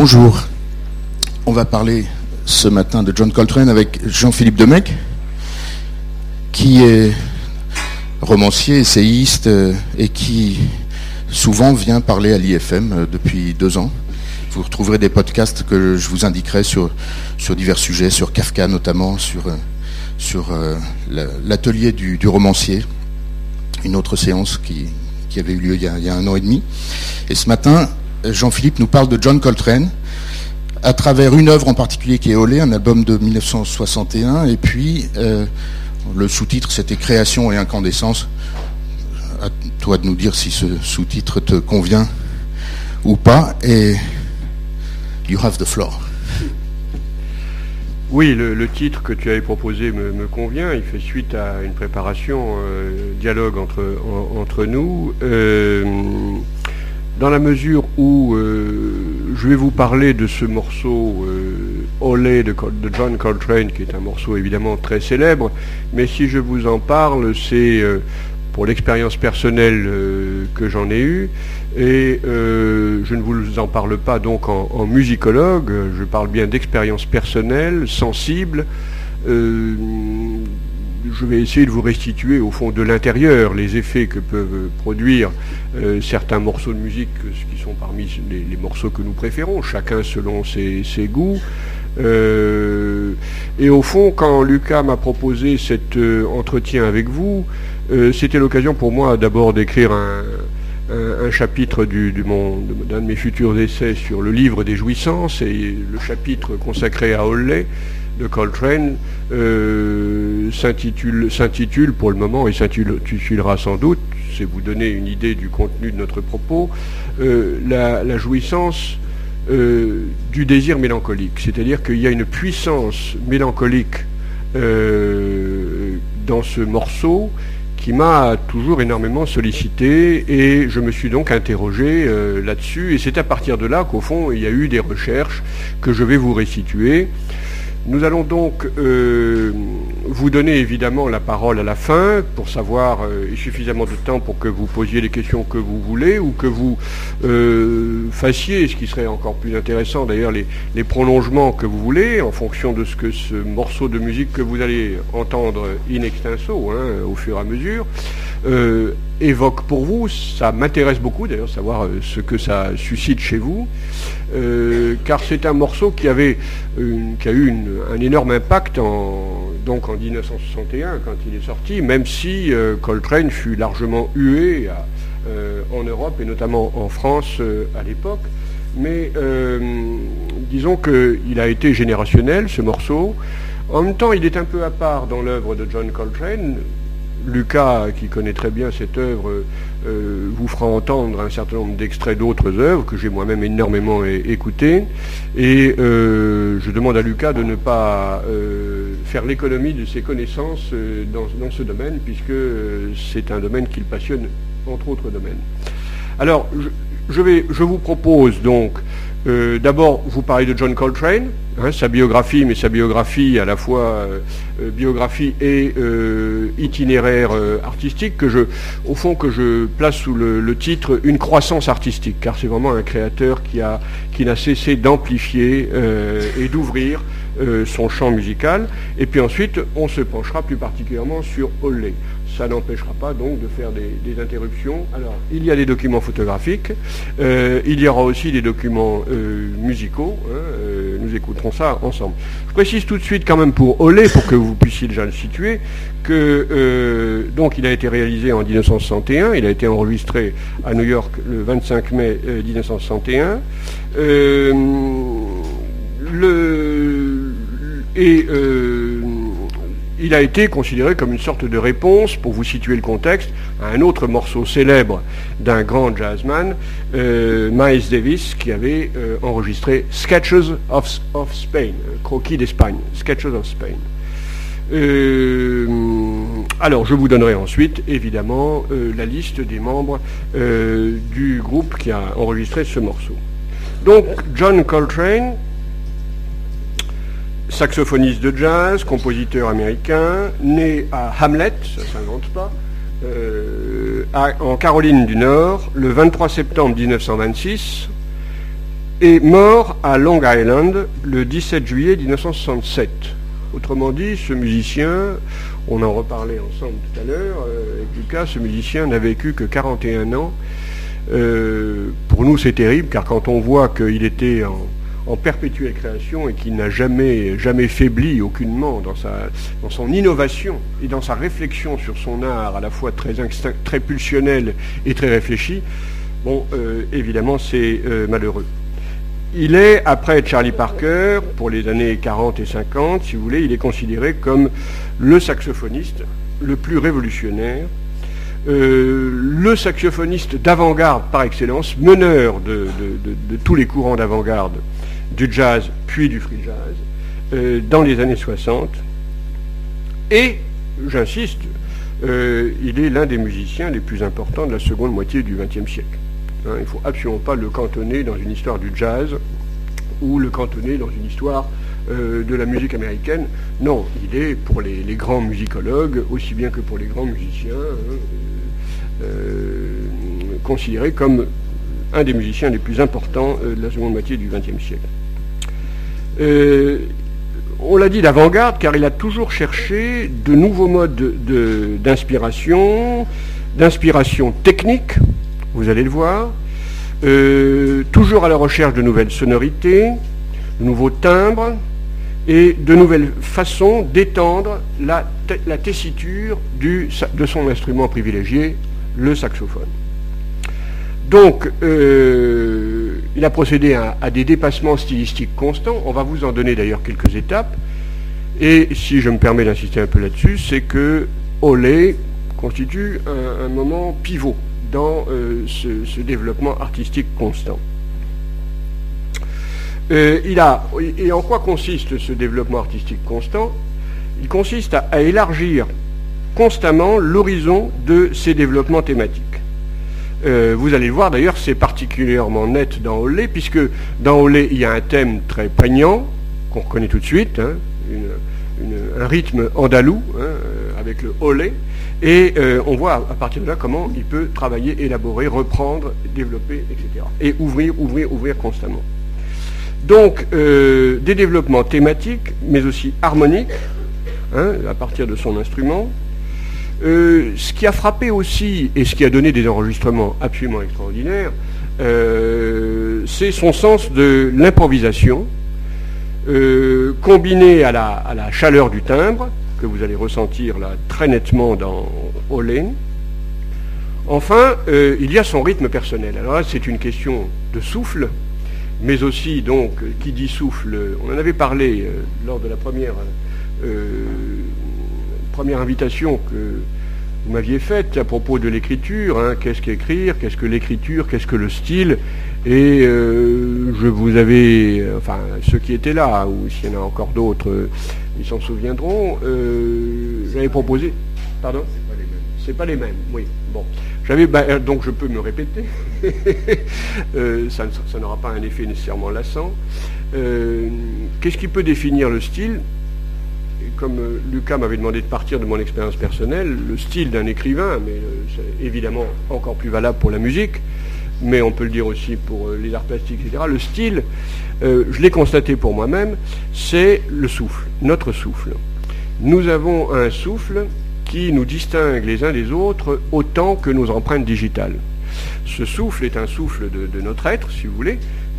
Bonjour. On va parler ce matin de John Coltrane avec Jean-Philippe Demecq, qui est romancier, essayiste euh, et qui souvent vient parler à l'IFM euh, depuis deux ans. Vous retrouverez des podcasts que je vous indiquerai sur, divers sujets, sur Kafka notamment, sur, euh, sur l'atelier du, romancier, une autre séance qui, avait eu lieu il y a, un an et demi. Et ce matin, Jean-Philippe nous parle de John Coltrane à travers une œuvre en particulier qui est Olé, un album de 1961, et puis le sous-titre, c'était Création et incandescence. À toi de nous dire si ce sous-titre te convient ou pas. Et you have the floor. Oui, le, titre que tu avais proposé me, convient. Il fait suite à une préparation, euh, dialogue entre, entre nous. Euh, dans la mesure où euh, je vais vous parler de ce morceau euh, Olé de, John Coltrane, qui est un morceau évidemment très célèbre, mais si je vous en parle, c'est euh, pour l'expérience personnelle que j'en ai eue, et je ne vous en parle pas donc en musicologue, je parle bien d'expérience personnelle, sensible, je vais essayer de vous restituer au fond de l'intérieur les effets que peuvent produire euh, certains morceaux de musique qui sont parmi les, morceaux que nous préférons, chacun selon ses, goûts. Euh, et au fond, quand Lucas m'a proposé cet euh, entretien avec vous, c'était l'occasion pour moi d'abord d'écrire un, chapitre d'un de mes futurs essais sur le livre des jouissances et le chapitre consacré à Holley de Coltrane euh, s'intitule pour le moment, et s'intitulera sans doute, c'est vous donner une idée du contenu de notre propos, euh, la, jouissance euh, du désir mélancolique. C'est-à-dire qu'il y a une puissance mélancolique dans ce morceau qui m'a toujours énormément sollicité et je me suis donc interrogé là-dessus et c'est à partir de là qu'au fond il y a eu des recherches que je vais vous restituer. Nous allons donc euh, vous donner évidemment la parole à la fin pour savoir euh, suffisamment de temps pour que vous posiez les questions que vous voulez ou que vous euh, fassiez, ce qui serait encore plus intéressant d'ailleurs, les, prolongements que vous voulez en fonction de ce que ce morceau de musique que vous allez entendre in extenso hein, au fur et à mesure évoque pour vous. Ça m'intéresse beaucoup d'ailleurs savoir ce que ça suscite chez vous. Euh, car c'est un morceau qui, avait qui a eu un énorme impact en, donc en 1961 quand il est sorti, même si euh, Coltrane fut largement hué euh, en Europe et notamment en France à l'époque. Mais disons qu'il a été générationnel ce morceau. En même temps, il est un peu à part dans l'œuvre de John Coltrane. Lucas, qui connaît très bien cette œuvre, euh, vous fera entendre un certain nombre d'extraits d'autres œuvres que j'ai moi-même énormément écoutées. Et euh, je demande à Lucas de ne pas euh, faire l'économie de ses connaissances dans, ce domaine, puisque c'est un domaine qu'il passionne, entre autres domaines. Alors, je, vous propose donc euh, d'abord, vous parlez de John Coltrane, hein, sa biographie, mais sa biographie à la fois euh, euh, biographie et itinéraire artistique, que je, au fond, que je place sous le, titre Une croissance artistique, car c'est vraiment un créateur qui n'a cessé d'amplifier et d'ouvrir son champ musical. Et puis ensuite, on se penchera plus particulièrement sur Holley ça n'empêchera pas donc de faire des, interruptions. Alors, il y a des documents photographiques, euh, il y aura aussi des documents euh, musicaux, hein, euh, nous écouterons ça ensemble. Je précise tout de suite quand même pour Olé, pour que vous puissiez déjà le situer, que donc il a été réalisé en 1961, il a été enregistré à New York le 25 mai 1961. le, et il a été considéré comme une sorte de réponse, pour vous situer le contexte, à un autre morceau célèbre d'un grand jazzman, euh, Miles Davis, qui avait euh, enregistré Sketches of, Spain, euh, Croquis d'Espagne, Sketches of Spain. alors, je vous donnerai ensuite, évidemment, la liste des membres du groupe qui a enregistré ce morceau. Donc, John Coltrane, saxophoniste de jazz, compositeur américain, né à Hamlet, ça ne s'invente pas, euh, en Caroline du Nord, le 23 septembre 1926. est mort à Long Island le 17 juillet 1967. Autrement dit, ce musicien, on en reparlait ensemble tout à l'heure, euh, avec Lucas, ce musicien n'a vécu que 41 ans. Euh, pour nous, c'est terrible, car quand on voit qu'il était en, perpétuelle création et qu'il n'a jamais, jamais faibli aucunement dans, sa, dans son innovation et dans sa réflexion sur son art, à la fois très, très pulsionnel et très réfléchi, bon, euh, évidemment, c'est malheureux. Il est, après Charlie Parker, pour les années 40 et 50, si vous voulez, il est considéré comme le saxophoniste le plus révolutionnaire, euh, le saxophoniste d'avant-garde par excellence, meneur de, tous les courants d'avant-garde du jazz puis du free jazz euh, dans les années 60. Et, j'insiste, euh, il est l'un des musiciens les plus importants de la seconde moitié du XXe siècle. Hein, il ne faut absolument pas le cantonner dans une histoire du jazz ou le cantonner dans une histoire euh, de la musique américaine. Non, il est pour les, grands musicologues, aussi bien que pour les grands musiciens, hein, considéré comme un des musiciens les plus importants de la seconde moitié du XXe siècle. On l'a dit d'avant-garde car il a toujours cherché de nouveaux modes d'inspiration, d'inspiration technique, vous allez le voir, euh, toujours à la recherche de nouvelles sonorités, de nouveaux timbres et de nouvelles façons d'étendre la, tessiture de son instrument privilégié, le saxophone. Donc, euh, il a procédé à, des dépassements stylistiques constants. On va vous en donner d'ailleurs quelques étapes. Et si je me permets d'insister un peu là-dessus, c'est que Olé constitue un moment pivot dans euh, ce, développement artistique constant. Euh, et en quoi consiste ce développement artistique constant? Il consiste à, élargir constamment l'horizon de ces développements thématiques. Euh, vous allez le voir d'ailleurs, c'est particulièrement net dans Olé, puisque dans Olé, il y a un thème très prégnant, qu'on reconnaît tout de suite, hein, un rythme andalou, hein, avec le Olé, et euh, on voit à partir de là comment il peut travailler, élaborer, reprendre, développer, etc. Et ouvrir, ouvrir, ouvrir constamment. Donc, euh, des développements thématiques, mais aussi harmoniques, hein, à partir de son instrument. Euh, ce qui a frappé aussi, et ce qui a donné des enregistrements absolument extraordinaires, c'est son sens de l'improvisation, combiné à la chaleur du timbre, que vous allez ressentir là très nettement dans Olé. Enfin, euh, il y a son rythme personnel. Alors là, c'est une question de souffle, mais aussi, donc, qui dit souffle, on en avait parlé euh, lors de la première, euh, première invitation que vous m'aviez faite à propos de l'écriture. Hein. qu'est-ce qu'écrire Qu'est-ce que l'écriture Qu'est-ce que le style? Et je vous avais, enfin, ceux qui étaient là, ou s'il y en a encore d'autres, ils s'en souviendront. Euh, j'avais proposé. Pardon? C'est pas les mêmes. oui. Bon. J'avais, bah, euh, donc je peux me répéter. Euh, ça, n'aura pas un effet nécessairement lassant. qu'est-ce qui peut définir le style? Comme Lucas m'avait demandé de partir de mon expérience personnelle, le style d'un écrivain, mais c'est évidemment encore plus valable pour la musique, mais on peut le dire aussi pour les arts plastiques, etc. Le style, euh, je l'ai constaté pour moi-même, c'est le souffle, notre souffle. Nous avons un souffle qui nous distingue les uns des autres autant que nos empreintes digitales. Ce souffle est un souffle de, notre être, si vous voulez,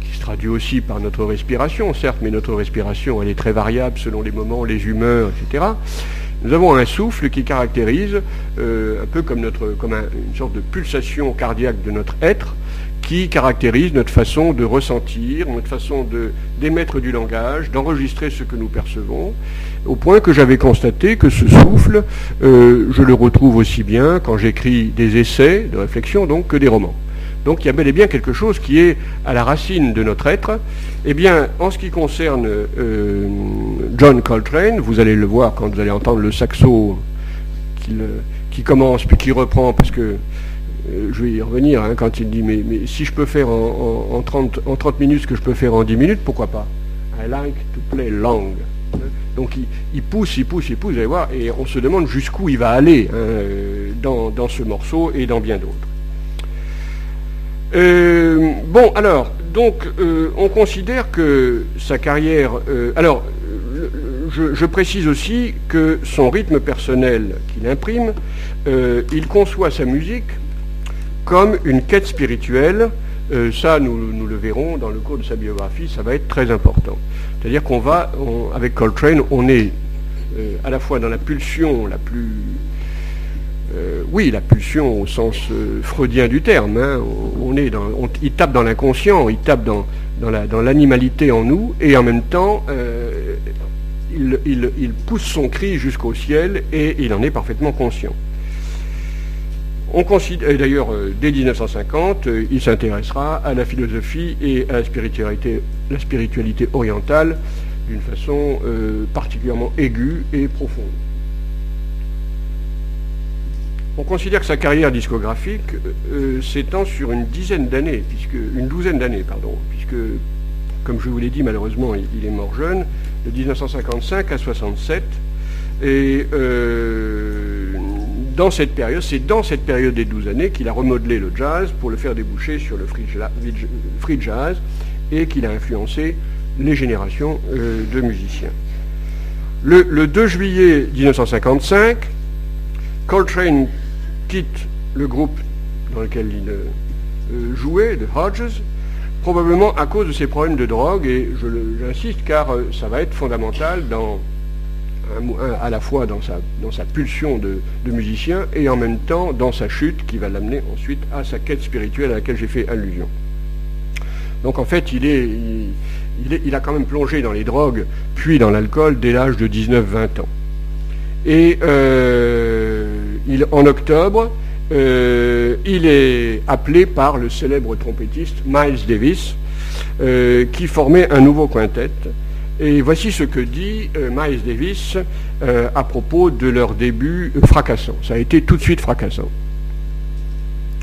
qui se traduit aussi par notre respiration, certes, mais notre respiration, elle est très variable selon les moments, les humeurs, etc. Nous avons un souffle qui caractérise, euh, un peu comme, une sorte de pulsation cardiaque de notre être, qui caractérise notre façon de ressentir, notre façon d'émettre du langage, d'enregistrer ce que nous percevons, au point que j'avais constaté que ce souffle, euh, je le retrouve aussi bien quand j'écris des essais de réflexion donc que des romans. Donc il y a bel et bien quelque chose qui est à la racine de notre être. Eh bien, en ce qui concerne euh, John Coltrane, vous allez le voir quand vous allez entendre le saxo qui commence puis qui reprend, parce que euh, je vais y revenir, hein, quand il dit mais, si je peux faire en, 30, en 30 minutes ce que je peux faire en 10 minutes, pourquoi pas? I like to play long. Donc il, pousse, il pousse, il pousse, vous allez voir, et on se demande jusqu'où il va aller hein, dans, ce morceau et dans bien d'autres. Euh, bon, alors, donc, on considère que sa carrière. alors, je, précise aussi que son rythme personnel qu'il imprime, il conçoit sa musique comme une quête spirituelle. ça, nous, le verrons dans le cours de sa biographie, ça va être très important. C'est-à-dire qu'on va, avec Coltrane, on est à la fois dans la pulsion la plus euh, oui, la pulsion au sens euh, freudien du terme. Hein. on, est il tape dans l'inconscient, il tape dans, dans, l'animalité en nous, et en même temps, euh, il, pousse son cri jusqu'au ciel, et il en est parfaitement conscient. D'ailleurs, dès 1950, il s'intéressera à la philosophie et à la spiritualité, la spiritualité orientale d'une façon particulièrement aiguë et profonde. On considère que sa carrière discographique euh, s'étend sur une dizaine d'années, puisque une douzaine d'années, pardon, puisque, comme je vous l'ai dit, malheureusement, il, est mort jeune, de 1955 à 67. Et euh, dans cette période, c'est dans cette période des douze années qu'il a remodelé le jazz pour le faire déboucher sur le free, jazz et qu'il a influencé les générations euh, de musiciens. Le, le 2 juillet 1955, Coltrane quitte le groupe dans lequel il euh, jouait, de Hodges, probablement à cause de ses problèmes de drogue, et j'insiste car euh, ça va être fondamental à la fois dans sa, pulsion de, musicien et en même temps dans sa chute qui va l'amener ensuite à sa quête spirituelle à laquelle j'ai fait allusion. Donc en fait, il, il, a quand même plongé dans les drogues, puis dans l'alcool dès l'âge de 19-20 ans. Et euh, en octobre, euh, il est appelé par le célèbre trompettiste Miles Davis, euh, qui formait un nouveau quintet. Et voici ce que dit euh, Miles Davis à propos de leur début fracassant. Ça a été tout de suite fracassant.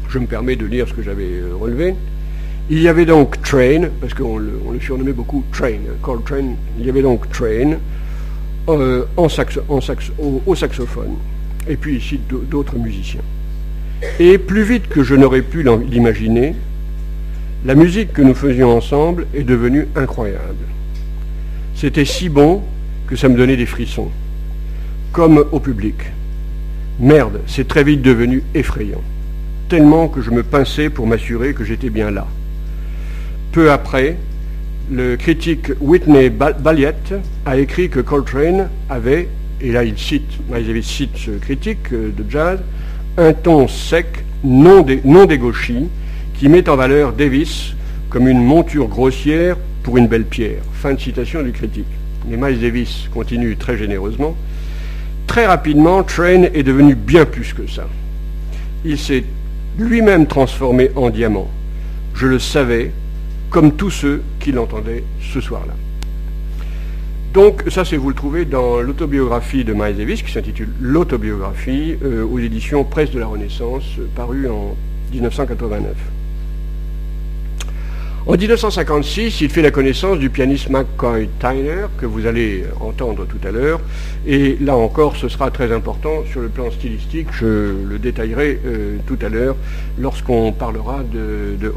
Je me permets de lire ce que j'avais relevé. Il y avait donc Train, parce qu'on le, surnommait beaucoup Train, Call Train. Il y avait donc Train au saxophone et puis ici d'autres musiciens. Et plus vite que je n'aurais pu l'imaginer, la musique que nous faisions ensemble est devenue incroyable. C'était si bon que ça me donnait des frissons, comme au public. Merde, c'est très vite devenu effrayant, tellement que je me pinçais pour m'assurer que j'étais bien là. Peu après, le critique Whitney Balliett a écrit que Coltrane avait et là il cite, Miles cite ce critique euh, de jazz, un ton sec, non, non dégauchi, qui met en valeur Davis comme une monture grossière pour une belle pierre. Fin de citation du critique. Mais Miles Davis continue très généreusement. Très rapidement, Train est devenu bien plus que ça. Il s'est lui-même transformé en diamant. Je le savais, comme tous ceux qui l'entendaient ce soir-là. Donc ça, c'est vous le trouvez dans l'autobiographie de Miles Davis, qui s'intitule L'autobiographie, euh, aux éditions Presse de la Renaissance, euh, paru en 1989. En 1956, il fait la connaissance du pianiste McCoy Tyner, que vous allez entendre tout à l'heure. Et là encore, ce sera très important sur le plan stylistique. Je le détaillerai euh, tout à l'heure lorsqu'on parlera de, de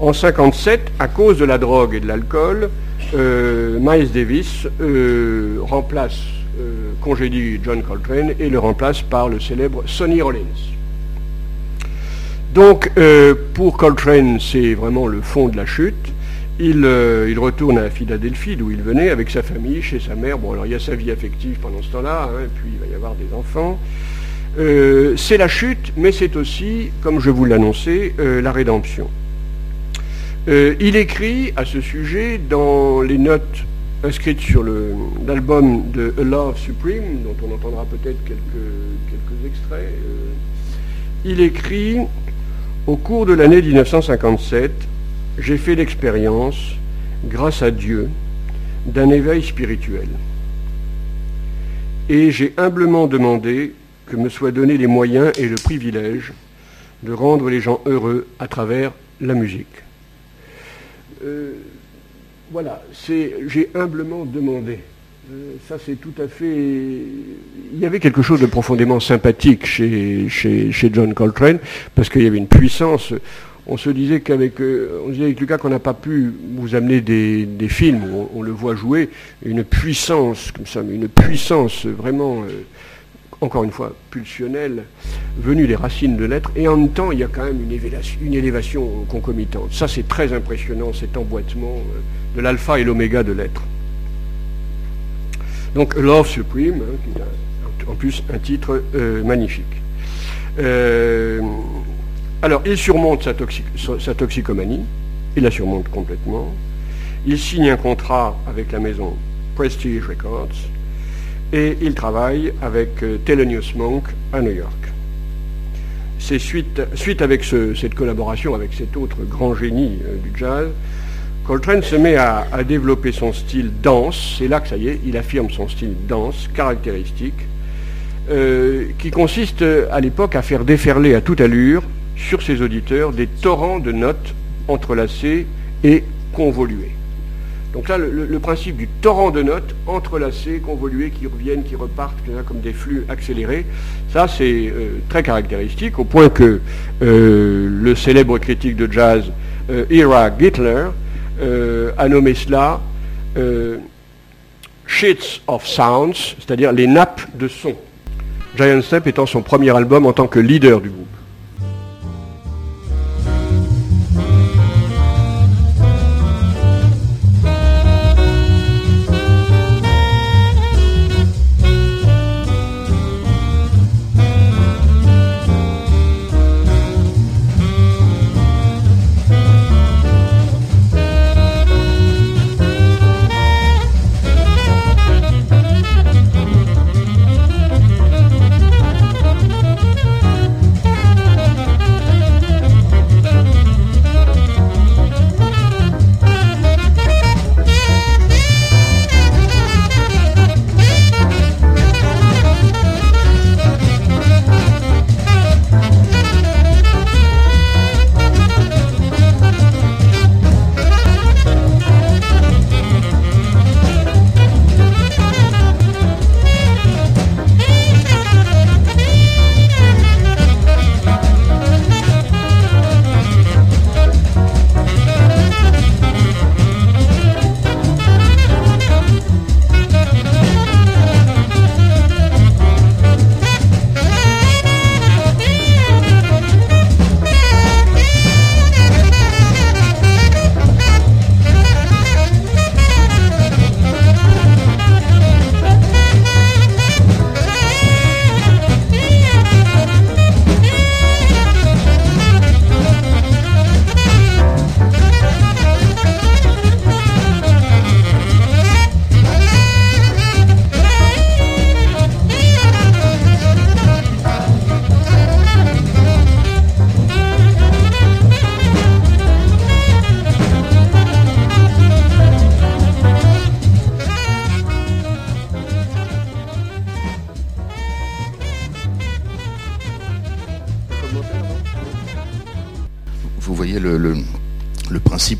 En 1957, à cause de la drogue et de l'alcool, euh, Miles Davis euh, remplace, euh, congédie John Coltrane et le remplace par le célèbre Sonny Rollins. Donc pour Coltrane, c'est vraiment le fond de la chute. Il, retourne à Philadelphie, d'où il venait, avec sa famille, chez sa mère. Bon, alors il y a sa vie affective pendant ce temps-là, hein, puis il va y avoir des enfants. c'est la chute, mais c'est aussi, comme je vous l'annonçais, la rédemption. Euh, il écrit à ce sujet dans les notes inscrites sur l'album de A Love Supreme, dont on entendra peut-être quelques, extraits. Euh, il écrit Au cours de l'année 1957, j'ai fait l'expérience, grâce à Dieu, d'un éveil spirituel. Et j'ai humblement demandé que me soient donnés les moyens et le privilège de rendre les gens heureux à travers la musique. Euh, voilà, j'ai humblement demandé. Euh, ça, c'est tout à fait. Il y avait quelque chose de profondément sympathique chez, John Coltrane, parce qu'il y avait une puissance. on se disait qu'avec disait avec Lucas qu'on n'a pas pu vous amener des, films où on, le voit jouer, une puissance comme ça, une puissance vraiment encore une fois, pulsionnelle, venue des racines de l'être, et en même temps, il y a quand même une élévation, concomitante. Ça, c'est très impressionnant, cet emboîtement euh, de l'alpha et l'oméga de l'être. Donc, Love Supreme, hein, en plus un titre euh, magnifique. Euh, alors, il surmonte sa toxicomanie, il la surmonte complètement. Il signe un contrat avec la maison Prestige Records, et il travaille avec euh, Thelonious Monk à New York. C'est suite, suite avec cette collaboration avec cet autre grand génie euh, du jazz, Coltrane se met à, développer son style danse, c'est là que ça y est, il affirme son style danse caractéristique, euh, qui consiste à l'époque à faire déferler à toute allure sur ses auditeurs des torrents de notes entrelacées et convoluées. Donc là, le, principe du torrent de notes entrelacées, convoluées, qui reviennent, qui repartent, comme des flux accélérés, ça c'est euh, très caractéristique, au point que euh, le célèbre critique de jazz euh, Ira Gittler a nommé cela Sheets of Sounds, c'est-à-dire les nappes de son. Giant Step étant son premier album en tant que leader du groupe.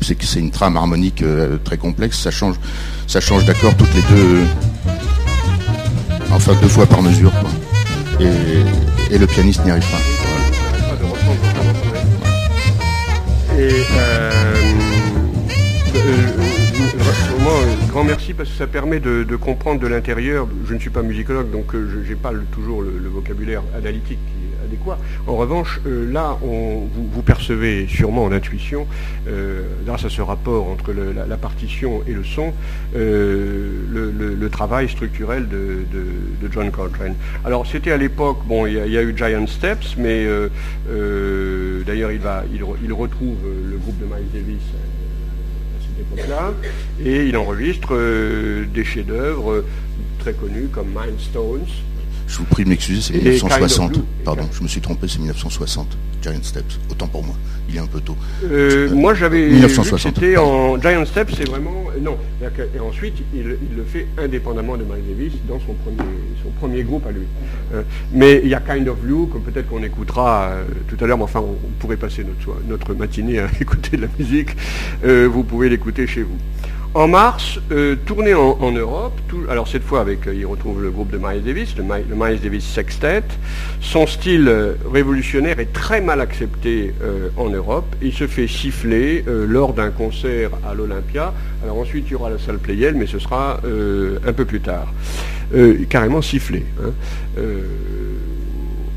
C'est une trame harmonique euh, très complexe. Ça change, ça change d'accord toutes les deux, enfin deux fois par mesure. Et, le pianiste n'y arrive pas. Et euh, euh, grand merci parce que ça permet de, comprendre de l'intérieur. Je ne suis pas musicologue, donc je n'ai pas toujours le, vocabulaire analytique en revanche, euh, là, vous, percevez sûrement en intuition, euh, grâce à ce rapport entre la, partition et le son, euh, le, travail structurel de, John Coltrane. Alors, c'était à l'époque, bon, il y, a eu Giant Steps, mais d'ailleurs, il, retrouve le groupe de Miles Davis à cette époque-là, et il enregistre des chefs-d'œuvre très connus comme Stones. Je vous prie de m'excuser, c'est 1960. Pardon, je me suis trompé, c'est 1960. Giant Steps. Autant pour moi. Il est un peu tôt. Euh, moi, j'avais. 1960. C'était en Giant Steps, c'est vraiment. Non. Et ensuite, il, le fait indépendamment de Miles Davis dans son premier, son premier groupe à lui. Euh, mais il y a Kind of Blue, que peut-être qu'on écoutera euh, tout à l'heure, mais enfin, on, pourrait passer notre, notre matinée à écouter de la musique. vous pouvez l'écouter chez vous. En mars, euh, tournée en, Europe, alors cette fois avec, euh, il retrouve le groupe de Miles Davis, le, Miles Davis Sextet. Son style euh, révolutionnaire est très mal accepté en Europe. Il se fait siffler lors d'un concert à l'Olympia. Alors ensuite, il y aura la salle Playel, mais ce sera un peu plus tard. carrément sifflé. Hein.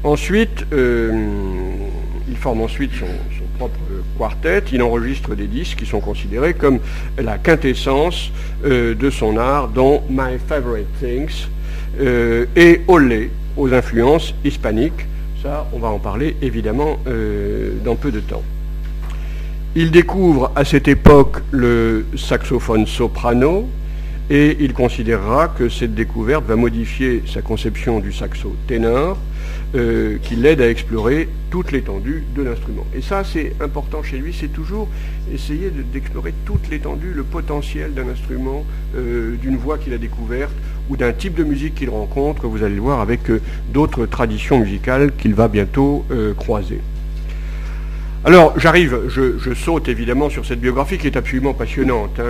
ensuite, il forme ensuite son quartet, il enregistre des disques qui sont considérés comme la quintessence euh, de son art, dont My Favorite Things euh, et Olé, aux influences hispaniques. Ça, on va en parler évidemment euh, dans peu de temps. Il découvre à cette époque le saxophone soprano et il considérera que cette découverte va modifier sa conception du saxo ténor euh, qui l'aide à explorer toute l'étendue de l'instrument. Et ça, c'est important chez lui, c'est toujours essayer d'explorer toute l'étendue, le potentiel d'un instrument, euh, d'une voix qu'il a découverte ou d'un type de musique qu'il rencontre, vous allez le voir, avec euh, d'autres traditions musicales qu'il va bientôt croiser. Alors, j'arrive, je, saute évidemment sur cette biographie qui est absolument passionnante. Hein,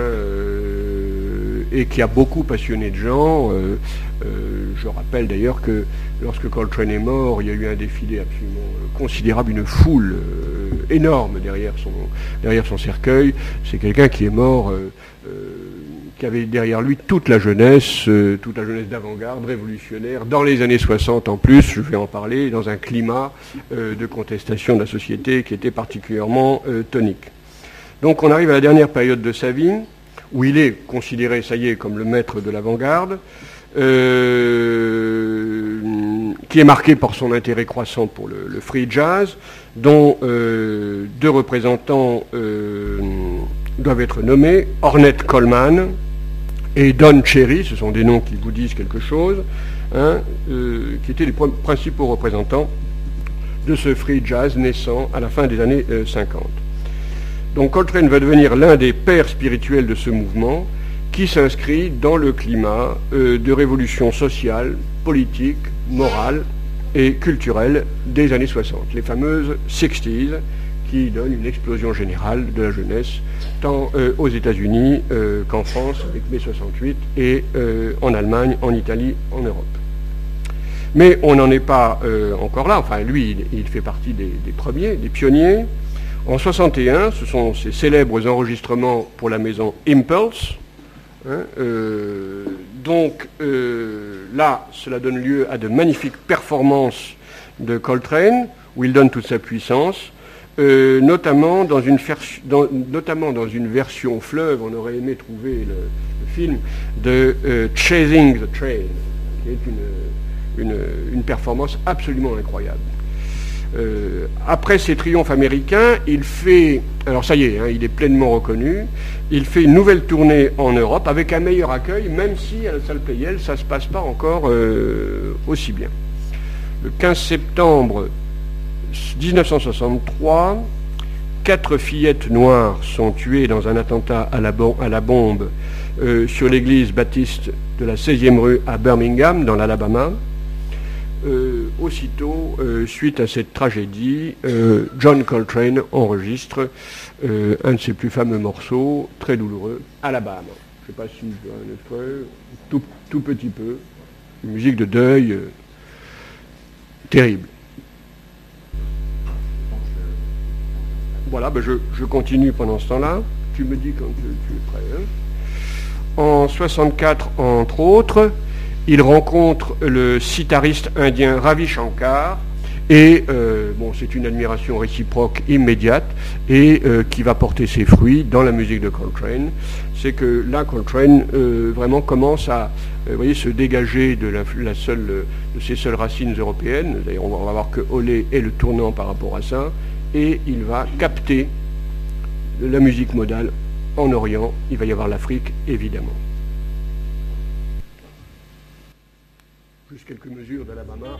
et qui a beaucoup passionné de gens. Euh, euh, je rappelle d'ailleurs que lorsque Coltrane est mort, il y a eu un défilé absolument euh, considérable, une foule énorme derrière son, derrière son cercueil. C'est quelqu'un qui est mort, qui avait derrière lui toute la jeunesse, toute la jeunesse d'avant-garde, révolutionnaire, dans les années 60 en plus, je vais en parler, dans un climat de contestation de la société qui était particulièrement tonique. Donc on arrive à la dernière période de sa vie où il est considéré, ça y est, comme le maître de l'avant-garde, euh, qui est marqué par son intérêt croissant pour le, free jazz, dont euh, deux représentants euh, doivent être nommés, Ornette Coleman et Don Cherry, ce sont des noms qui vous disent quelque chose, hein, qui étaient les principaux représentants de ce free jazz naissant à la fin des années 50. Donc Coltrane va devenir l'un des pères spirituels de ce mouvement qui s'inscrit dans le climat euh, de révolution sociale, politique, morale et culturelle des années 60, les fameuses 60s qui donnent une explosion générale de la jeunesse, tant euh, aux États-Unis euh, qu'en France avec mai 68 et en Allemagne, en Italie, en Europe. Mais on n'en est pas encore là, enfin lui il, fait partie des premiers, des pionniers, en 61, ce sont ces célèbres enregistrements pour la maison Impulse. Hein, euh, donc euh, là, cela donne lieu à de magnifiques performances de Coltrane, où il donne toute sa puissance, euh, notamment, dans une notamment dans une version fleuve, on aurait aimé trouver le, film, de Chasing the Train, qui est une performance absolument incroyable. Euh, après ses triomphes américains, il fait, alors ça y est, hein, il est pleinement reconnu, il fait une nouvelle tournée en Europe avec un meilleur accueil, même si à la salle Playel, ça ne se passe pas encore euh, aussi bien. Le 15 septembre 1963, quatre fillettes noires sont tuées dans un attentat à la, bombe euh, sur l'église baptiste de la 16e rue à Birmingham, dans l'Alabama. Euh, aussitôt, euh, suite à cette tragédie, euh, John Coltrane enregistre un de ses plus fameux morceaux, très douloureux, Alabama. Je ne sais pas si je dois un tout, tout, petit peu, une musique de deuil terrible. Voilà, ben je, continue pendant ce temps-là. Tu me dis quand tu, es prêt. Hein. En 64, entre autres, il rencontre le sitariste indien Ravi Shankar, et euh, c'est une admiration réciproque immédiate et euh, qui va porter ses fruits dans la musique de Coltrane. C'est que là, Coltrane euh, vraiment commence à se dégager de, la, ses seules racines européennes. D'ailleurs, on va voir que Olé est le tournant par rapport à ça. Et il va capter la musique modale en Orient. Il va y avoir l'Afrique, évidemment. Quelques mesures d'Alabama.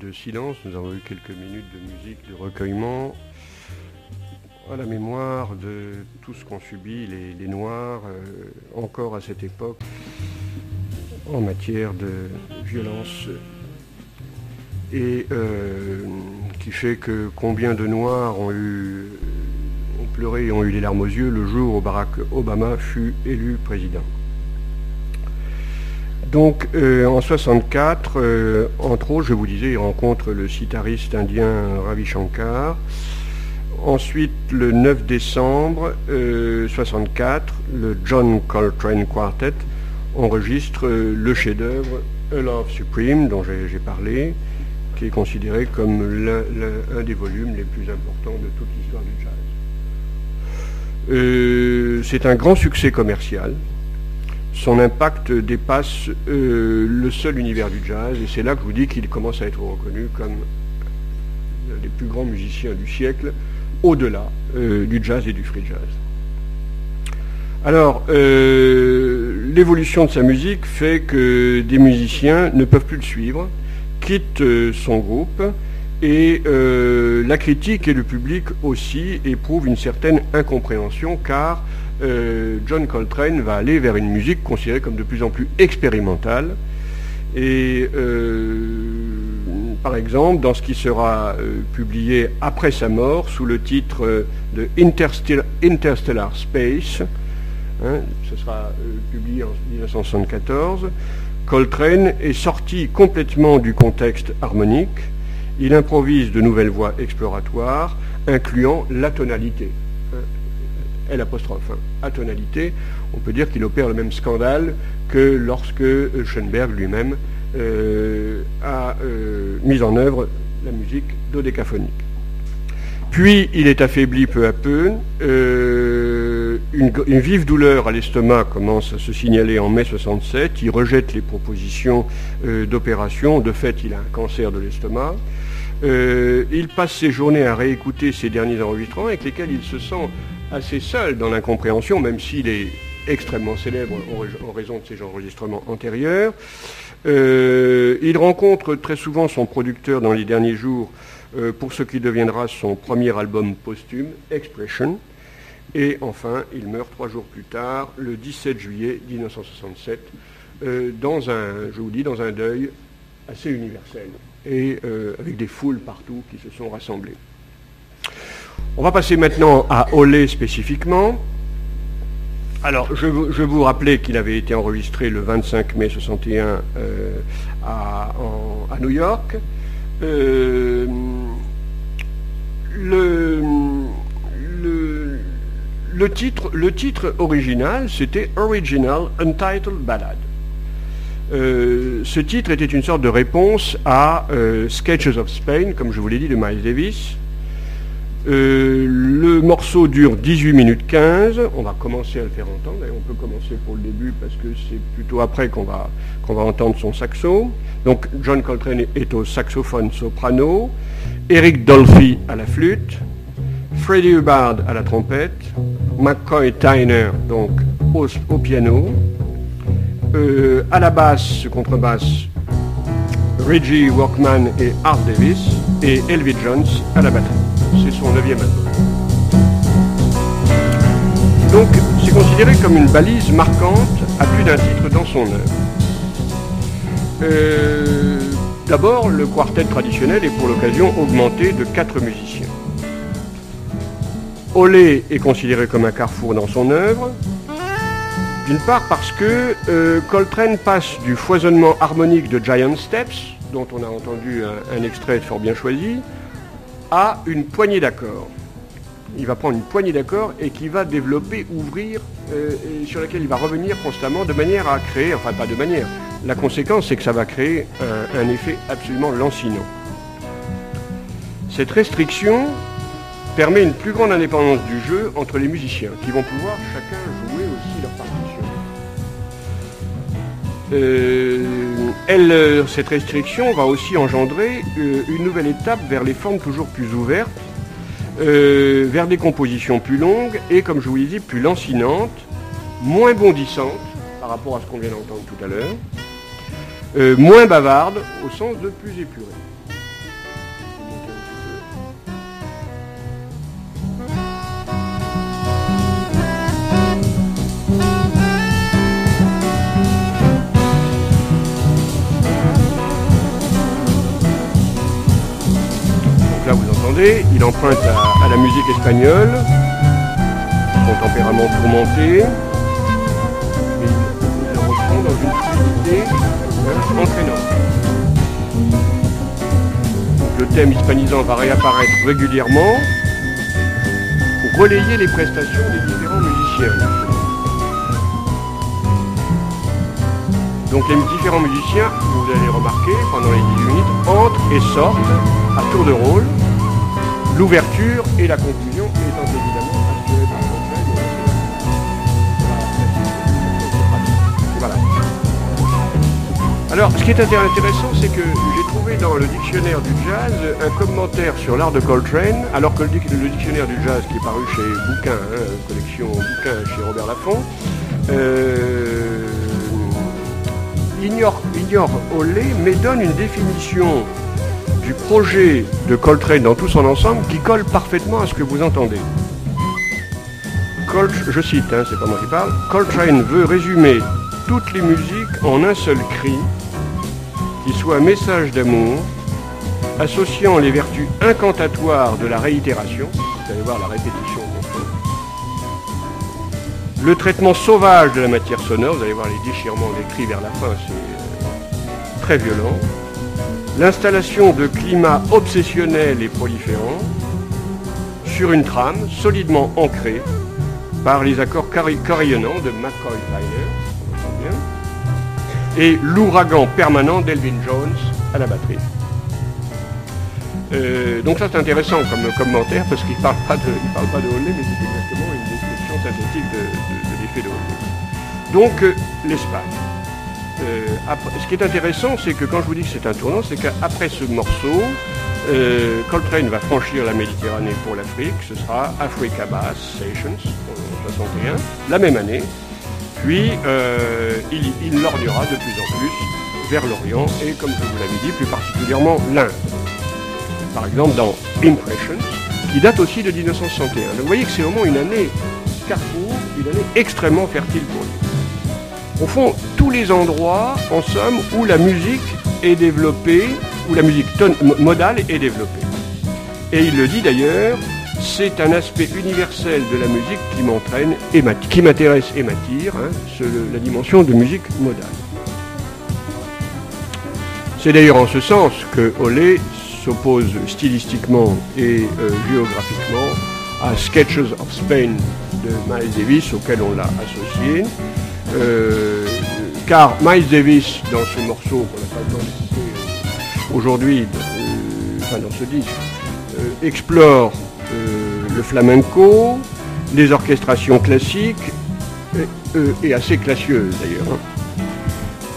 De silence. Nous avons eu quelques minutes de musique, de recueillement, à la mémoire de tout ce qu'ont subi les, Noirs euh, encore à cette époque en matière de violence et euh, qui fait que combien de Noirs ont eu ont pleuré et ont eu les larmes aux yeux le jour où Barack Obama fut élu président. Donc euh, en 64, euh, entre autres, je vous disais, il rencontre le sitariste indien Ravi Shankar. Ensuite, le 9 décembre 64, le John Coltrane Quartet enregistre le chef-d'œuvre A Love Supreme dont j'ai parlé qui est considéré comme l'un des volumes les plus importants de toute l'histoire du jazz. Euh, c'est un grand succès commercial. Son impact dépasse euh, le seul univers du jazz et c'est là que je vous dis qu'il commence à être reconnu comme l'un des plus grands musiciens du siècle, au-delà euh, du jazz et du free jazz. Alors, l'évolution de sa musique fait que des musiciens ne peuvent plus le suivre quitte euh, son groupe et euh, la critique et le public aussi éprouvent une certaine incompréhension car euh, John Coltrane va aller vers une musique considérée comme de plus en plus expérimentale. Et par exemple, dans ce qui sera publié après sa mort sous le titre de Interstellar, Space, hein, ce sera publié en 1974, Coltrane est sorti complètement du contexte harmonique. Il improvise de nouvelles voies exploratoires, incluant la tonalité. L apostrophe, atonalité. On peut dire qu'il opère le même scandale que lorsque Schoenberg lui-même euh, a euh, mis en œuvre la musique dodécaphonique. Puis il est affaibli peu à peu. Euh, une, vive douleur à l'estomac commence à se signaler en mai 67. Il rejette les propositions d'opération. De fait, il a un cancer de l'estomac. Il passe ses journées à réécouter ses derniers enregistrements avec lesquels il se sent assez seul dans l'incompréhension, même s'il est extrêmement célèbre en, raison de ses enregistrements antérieurs. il rencontre très souvent son producteur dans les derniers jours euh, pour ce qui deviendra son premier album posthume, Expression. Et enfin, il meurt trois jours plus tard, le 17 juillet 1967, euh, dans un, je vous dis, dans un deuil assez universel et euh, avec des foules partout qui se sont rassemblées. On va passer maintenant à Olé spécifiquement. Alors, je, vous rappelais qu'il avait été enregistré le 25 mai 61 à, à, New York. Euh, le, titre, original, c'était Original Untitled Ballad. Euh, ce titre était une sorte de réponse à euh, Sketches of Spain, comme je vous l'ai dit, de Miles Davis. Le morceau dure 18 minutes 15. On va commencer à le faire entendre. on peut commencer pour le début parce que c'est plutôt après qu'on va, qu'on va entendre son saxo. Donc John Coltrane est au saxophone soprano, Eric Dolphy à la flûte, Freddie Hubbard à la trompette, McCoy Tyner donc au, piano, euh, à la basse, contrebasse, Reggie Workman et Art Davis, et Elvie Jones à la batterie. C'est son neuvième album. Donc c'est considéré comme une balise marquante à plus d'un titre dans son œuvre. Euh, d'abord, le quartet traditionnel est pour l'occasion augmenté de quatre musiciens. Olé est considéré comme un carrefour dans son œuvre, d'une part parce que euh, Coltrane passe du foisonnement harmonique de Giant Steps, dont on a entendu un, extrait fort bien choisi, à une poignée d'accords. Il va prendre une poignée d'accords et qui va développer, ouvrir, euh, et sur laquelle il va revenir constamment de manière à créer, enfin pas de manière, la conséquence, c'est que ça va créer euh, un effet absolument lancinant. Cette restriction permet une plus grande indépendance du jeu entre les musiciens, qui vont pouvoir chacun jouer aussi leur partition. Euh, elle, cette restriction va aussi engendrer euh, une nouvelle étape vers les formes toujours plus ouvertes, vers des compositions plus longues et, comme je vous l'ai dit, plus lancinantes, moins bondissantes par rapport à ce qu'on vient d'entendre tout à l'heure, euh, moins bavarde au sens de plus épurée. Il emprunte à, la musique espagnole, son tempérament tourmenté, mais il reprend dans une fluidité entraînante. Le thème hispanisant va réapparaître régulièrement pour relayer les prestations des différents musiciens. Donc les différents musiciens, vous allez remarquer, pendant les 18 minutes, entrent et sortent à tour de rôle, l'ouverture et la conclusion étant évidemment assurées par le Voilà. Alors, ce qui est intéressant, c'est que j'ai trouvé dans le dictionnaire du jazz un commentaire sur l'art de Coltrane, alors que le dictionnaire du jazz qui est paru chez Bouquin, hein, collection Bouquin chez Robert Laffont, euh, ignore, ignore Olé, mais donne une définition du projet de Coltrane dans tout son ensemble qui colle parfaitement à ce que vous entendez. Colt- je cite, hein, c'est pas moi qui parle, Coltrane veut résumer toutes les musiques en un seul cri, qui soit un message d'amour, associant les vertus incantatoires de la réitération, vous allez voir la répétition, le traitement sauvage de la matière sonore, vous allez voir les déchirements des cris vers la fin, c'est euh, très violent, l'installation de climats obsessionnels et proliférants sur une trame solidement ancrée par les accords carillonnants de McCoy bien, et l'ouragan permanent d'Elvin Jones à la batterie. Euh, donc ça c'est intéressant comme commentaire parce qu'il ne parle pas de, il mais c'est exactement une description synthétique de l'effet de Holley. Donc euh, l'Espagne. Euh, ce qui est intéressant, c'est que quand je vous dis que c'est un tournant, c'est qu'après ce morceau, euh, Coltrane va franchir la Méditerranée pour l'Afrique. Ce sera Africa Bass Sessions en 61, la même année. Puis euh, il, il de plus en plus vers l'Orient et, comme je vous l'avais dit, plus particulièrement l'Inde. Par exemple dans Impressions, qui date aussi de 1961. Donc vous voyez que c'est vraiment une année carrefour, une année extrêmement fertile pour lui. Au fond, tous les endroits, en somme, où la musique est développée, où la musique modale est développée. Et il le dit d'ailleurs, c'est un aspect universel de la musique qui m'entraîne et qui m'intéresse et m'attire, hein, la dimension de musique modale. C'est d'ailleurs en ce sens que Olé s'oppose stylistiquement et euh, géographiquement à Sketches of Spain de Miles Davis, auquel on l'a associé. Euh, car Miles Davis, dans ce morceau qu'on n'a pas le temps euh, aujourd'hui, euh, enfin dans ce disque, explore le flamenco, les orchestrations classiques, et, assez classieuses d'ailleurs. hein.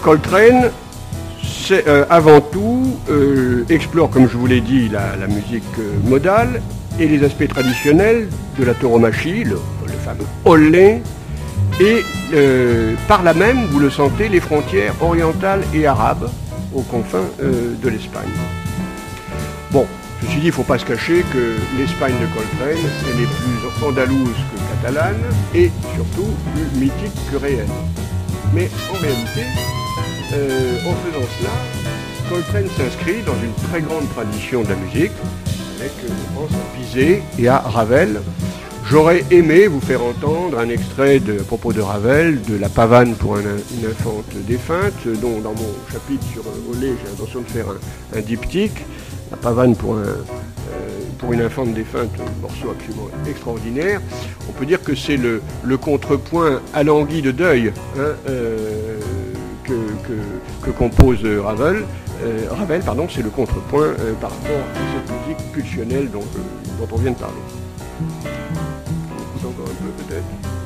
Coltrane, avant tout, explore, comme je vous l'ai dit, la, musique modale et les aspects traditionnels de la tauromachie, le, le fameux olé, et euh, par là même, vous le sentez, les frontières orientales et arabes aux confins euh, de l'Espagne. Bon, ceci dit, il ne faut pas se cacher que l'Espagne de Coltrane, elle est plus andalouse que catalane et surtout plus mythique que réelle. Mais en réalité, euh, en faisant cela, Coltrane s'inscrit dans une très grande tradition de la musique, avec, je pense, à Bizet et à Ravel. J'aurais aimé vous faire entendre un extrait de, à propos de Ravel, de La pavane pour un- une infante défunte, dont dans mon chapitre sur Olé, j'ai l'intention de faire un, diptyque. La pavane pour, un, euh, pour une infante défunte, un morceau absolument extraordinaire. On peut dire que c'est le, contrepoint alangui de deuil hein, euh, que, compose Ravel. Euh, Ravel, pardon, c'est le contrepoint par rapport à cette musique pulsionnelle dont, dont on vient de parler. On écoute encore un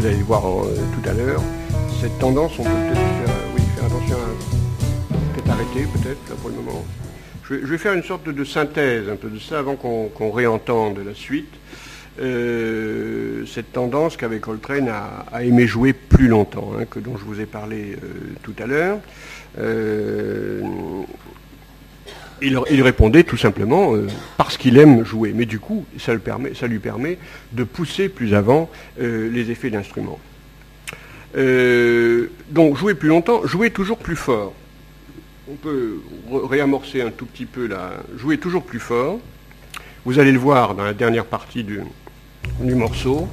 vous allez voir tout à l'heure, cette tendance, on peut peut-être faire, oui, faire attention à peut-être arrêter, peut-être, pour le moment. Je vais, faire une sorte de, synthèse un peu de ça avant qu'on réentende la suite. Euh, cette tendance qu'avec Coltrane a, aimé jouer plus longtemps, hein, que dont je vous ai parlé euh, tout à l'heure. Euh, il, répondait tout simplement parce qu'il aime jouer, mais du coup, ça, lui permet de pousser plus avant les effets d'instrument. donc jouer plus longtemps, jouer toujours plus fort. On peut réamorcer un tout petit peu là, jouer toujours plus fort. Vous allez le voir dans la dernière partie du, morceau.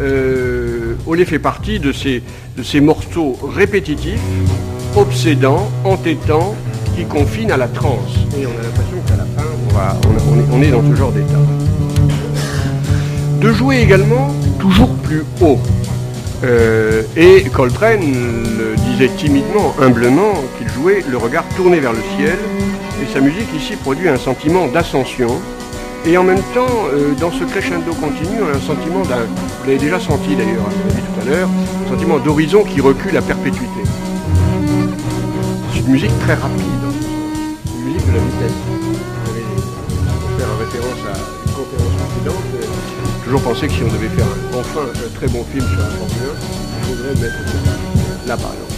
Euh, fait partie de ces morceaux répétitifs, obsédants, entêtants, qui confinent à la transe. Et on a l'impression qu'à la fin, on, est, dans ce genre d'état. De jouer également toujours plus haut. Euh, et Coltrane disait timidement, humblement, qu'il jouait le regard tourné vers le ciel. Et sa musique ici produit un sentiment d'ascension, et en même temps, euh, dans ce crescendo continu, un sentiment d'un, vous l'avez déjà senti d'ailleurs, dit tout à l'heure, un sentiment d'horizon qui recule à perpétuité. C'est une musique très rapide, musique de. Pour faire référence à une conférence précédente, j'ai toujours pensé que si on devait faire enfin un très bon film sur la Formule 1, il faudrait mettre là par exemple.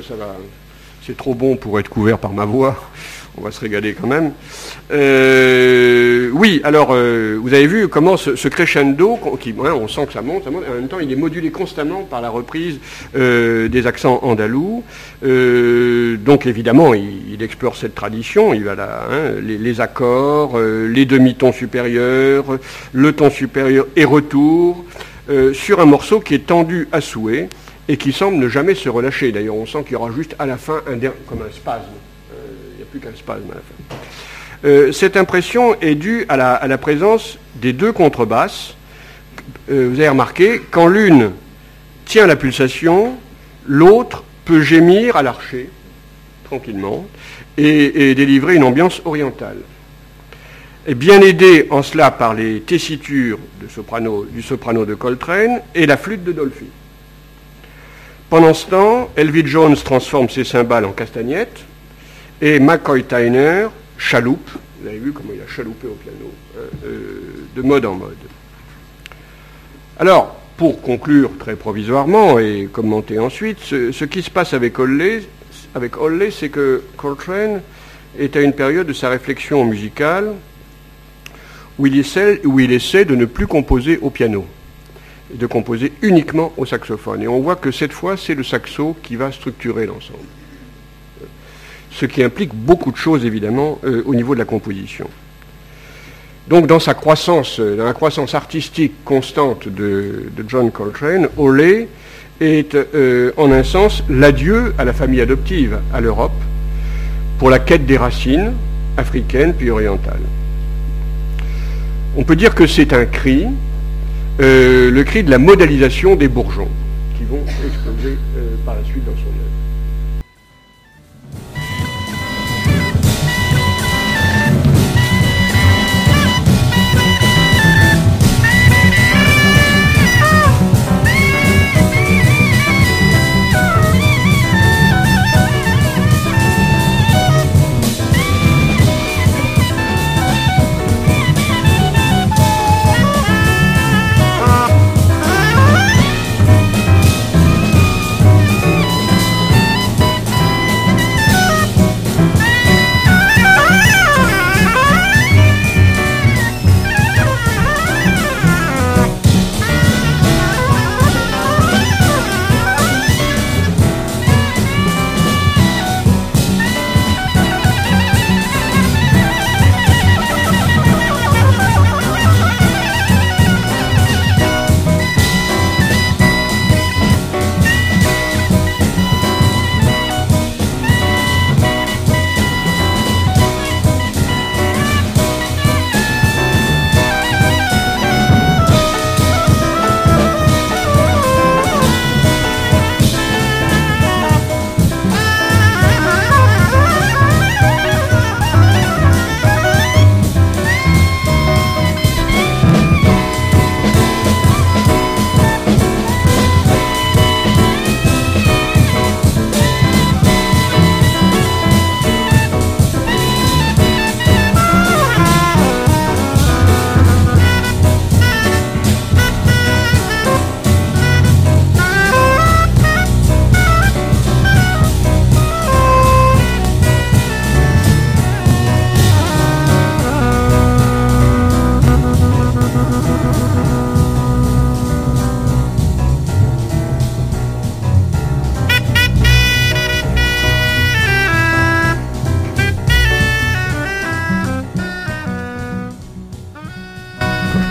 Ça va, c'est trop bon pour être couvert par ma voix. On va se régaler quand même. Euh, oui, alors euh, vous avez vu comment ce, crescendo, qui, on sent que ça monte, ça monte, en même temps il est modulé constamment par la reprise euh, des accents andalous. donc évidemment, il, explore cette tradition. Il va là, hein, les, les, accords, les demi-tons supérieurs, le ton supérieur et retour sur un morceau qui est tendu à souhait et qui semble ne jamais se relâcher. D'ailleurs, on sent qu'il y aura juste à la fin un comme un spasme. Euh, il n'y a plus qu'un spasme à la fin. Euh, cette impression est due à la, présence des deux contrebasses. Euh, vous avez remarqué, quand l'une tient la pulsation, l'autre peut gémir à l'archer, tranquillement, et, délivrer une ambiance orientale. Et bien aidé en cela par les tessitures du soprano de Coltrane et la flûte de Dolphy. Pendant ce temps, Elvie Jones transforme ses cymbales en castagnettes et McCoy Tyner chaloupe, vous avez vu comment il a chaloupé au piano, hein, euh, de mode en mode. Alors, pour conclure très provisoirement et commenter ensuite, ce, qui se passe avec Holley, avec c'est que Coltrane est à une période de sa réflexion musicale où il, essaie, où il essaie de ne plus composer au piano de composer uniquement au saxophone. Et on voit que cette fois, c'est le saxo qui va structurer l'ensemble. Ce qui implique beaucoup de choses, évidemment, euh, au niveau de la composition. Donc, dans sa croissance, euh, dans la croissance artistique constante de, John Coltrane, Olé est, euh, en un sens, l'adieu à la famille adoptive, à l'Europe, pour la quête des racines africaines puis orientales. On peut dire que c'est un cri, euh, le cri de la modalisation des bourgeons, qui vont exploser euh, par la suite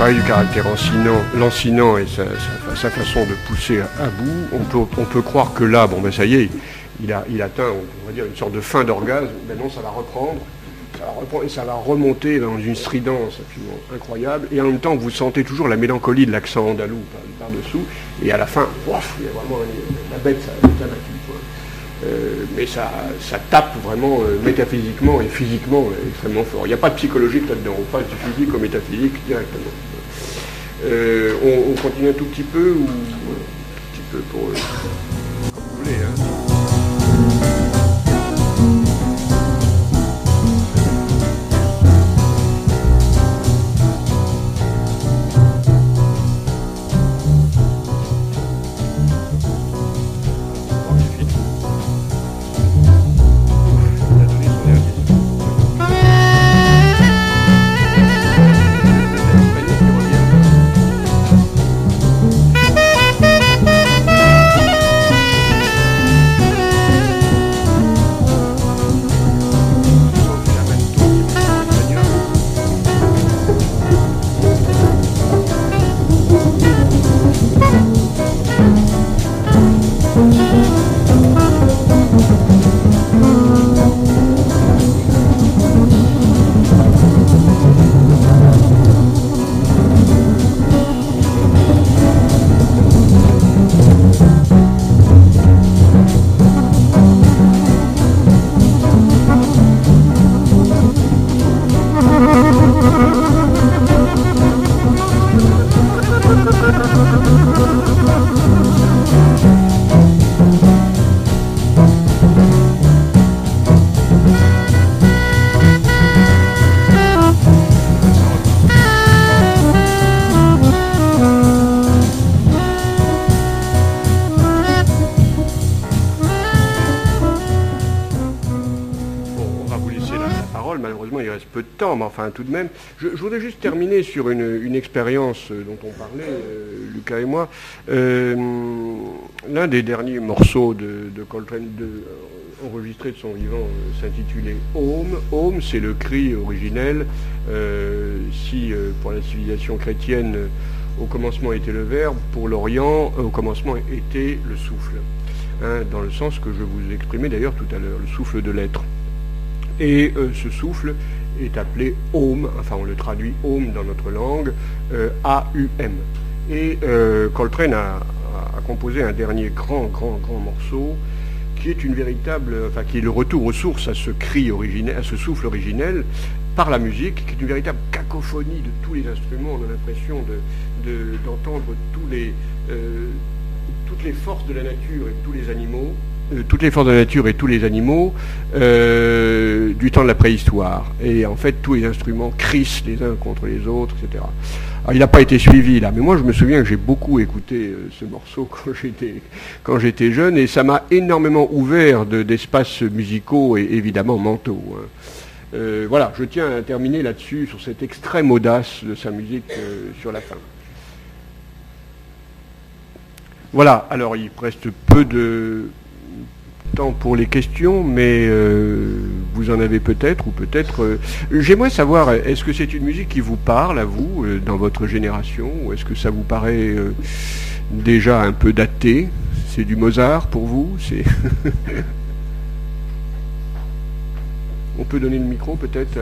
du caractère lancinant et sa, façon de pousser à, bout. On peut, on peut croire que là, bon ben ça y est, il, a, il atteint, on va dire, une sorte de fin d'orgasme. Maintenant, ça va reprendre. Ça va reprendre et ça va remonter dans une stridence absolument incroyable. Et en même temps, vous sentez toujours la mélancolie de l'accent andalou par-dessous. et à la fin, il y a vraiment la bête, ça, ça euh, mais ça, ça, tape vraiment euh, métaphysiquement et physiquement euh, extrêmement fort. Il n'y a pas de psychologie là-dedans, on passe du physique au métaphysique directement. On, continue un tout petit peu ou un petit peu pour... Hein. Enfin tout de même. Je, voudrais juste terminer sur une, expérience dont on parlait, euh, Lucas et moi. Euh, l'un des derniers morceaux de, Coltrane euh, enregistré de son vivant s'intitulait Home. Home, c'est le cri originel. si pour la civilisation chrétienne, au commencement était le verbe, pour l'Orient, au commencement était le souffle. Hein, dans le sens que je vous exprimais d'ailleurs tout à l'heure, le souffle de l'être. Et ce souffle est appelé Om, enfin on le traduit Om dans notre langue, euh, A-U-M. Et euh, Coltrane a, composé un dernier grand, grand, grand morceau qui est une véritable, enfin qui est le retour aux sources à ce cri originel, à ce souffle originel par la musique, qui est une véritable cacophonie de tous les instruments. On a l'impression d'entendre euh, toutes les forces de la nature et de tous les animaux toutes les forces de la nature et tous les animaux euh, du temps de la préhistoire. Et en fait, tous les instruments crissent les uns contre les autres, etc. il n'a pas été suivi là, mais moi je me souviens que j'ai beaucoup écouté euh, ce morceau quand j'étais jeune et ça m'a énormément ouvert d'espaces musicaux et évidemment mentaux. Hein. voilà, je tiens à terminer là-dessus sur cette extrême audace de sa musique sur la fin. Voilà, alors il reste peu de temps pour les questions, mais euh, vous en avez peut-être ou peut-être. Euh, j'aimerais savoir, est-ce que c'est une musique qui vous parle à vous, euh, dans votre génération, ou est-ce que ça vous paraît déjà un peu daté? C'est du Mozart pour vous? C'est On peut donner le micro peut-être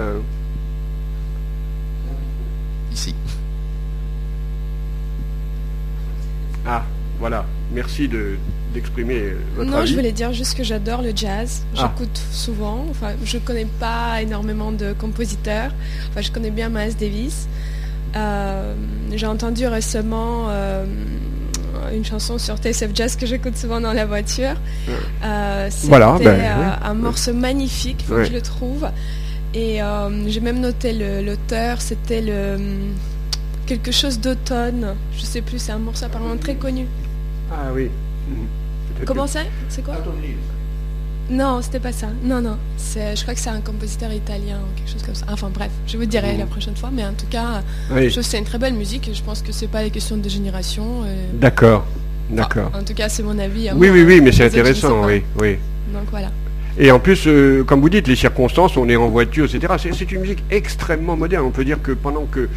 Ici. Ah, voilà. Merci de, d'exprimer votre Non, je voulais dire juste que j'adore le jazz. Ah. J'écoute souvent. Enfin, je connais pas énormément de compositeurs. Enfin, je connais bien Miles Davis. Euh, j'ai entendu récemment euh, une chanson sur Taste of Jazz que j'écoute souvent dans la voiture. Euh, voilà, ben, un morceau magnifique, faut que je le trouve. Et j'ai même noté l'auteur, c'était le quelque chose d'automne. Je sais plus, c'est un morceau apparemment très connu. Ah oui. Comment c'est? C'est quoi? Non, c'était pas ça. Non, non. Je crois que c'est un compositeur italien ou quelque chose comme ça. Enfin bref, je vous dirai la prochaine fois. Mais en tout cas, c'est une très belle musique et je pense que c'est pas les questions de génération. D'accord. D'accord. en tout cas, c'est mon avis. oui, oui, oui, mais c'est intéressant, oui, oui. Donc voilà. Et en plus, euh, comme vous dites, les circonstances, on est en voiture, etc. C'est une musique extrêmement moderne. On peut dire que pendant que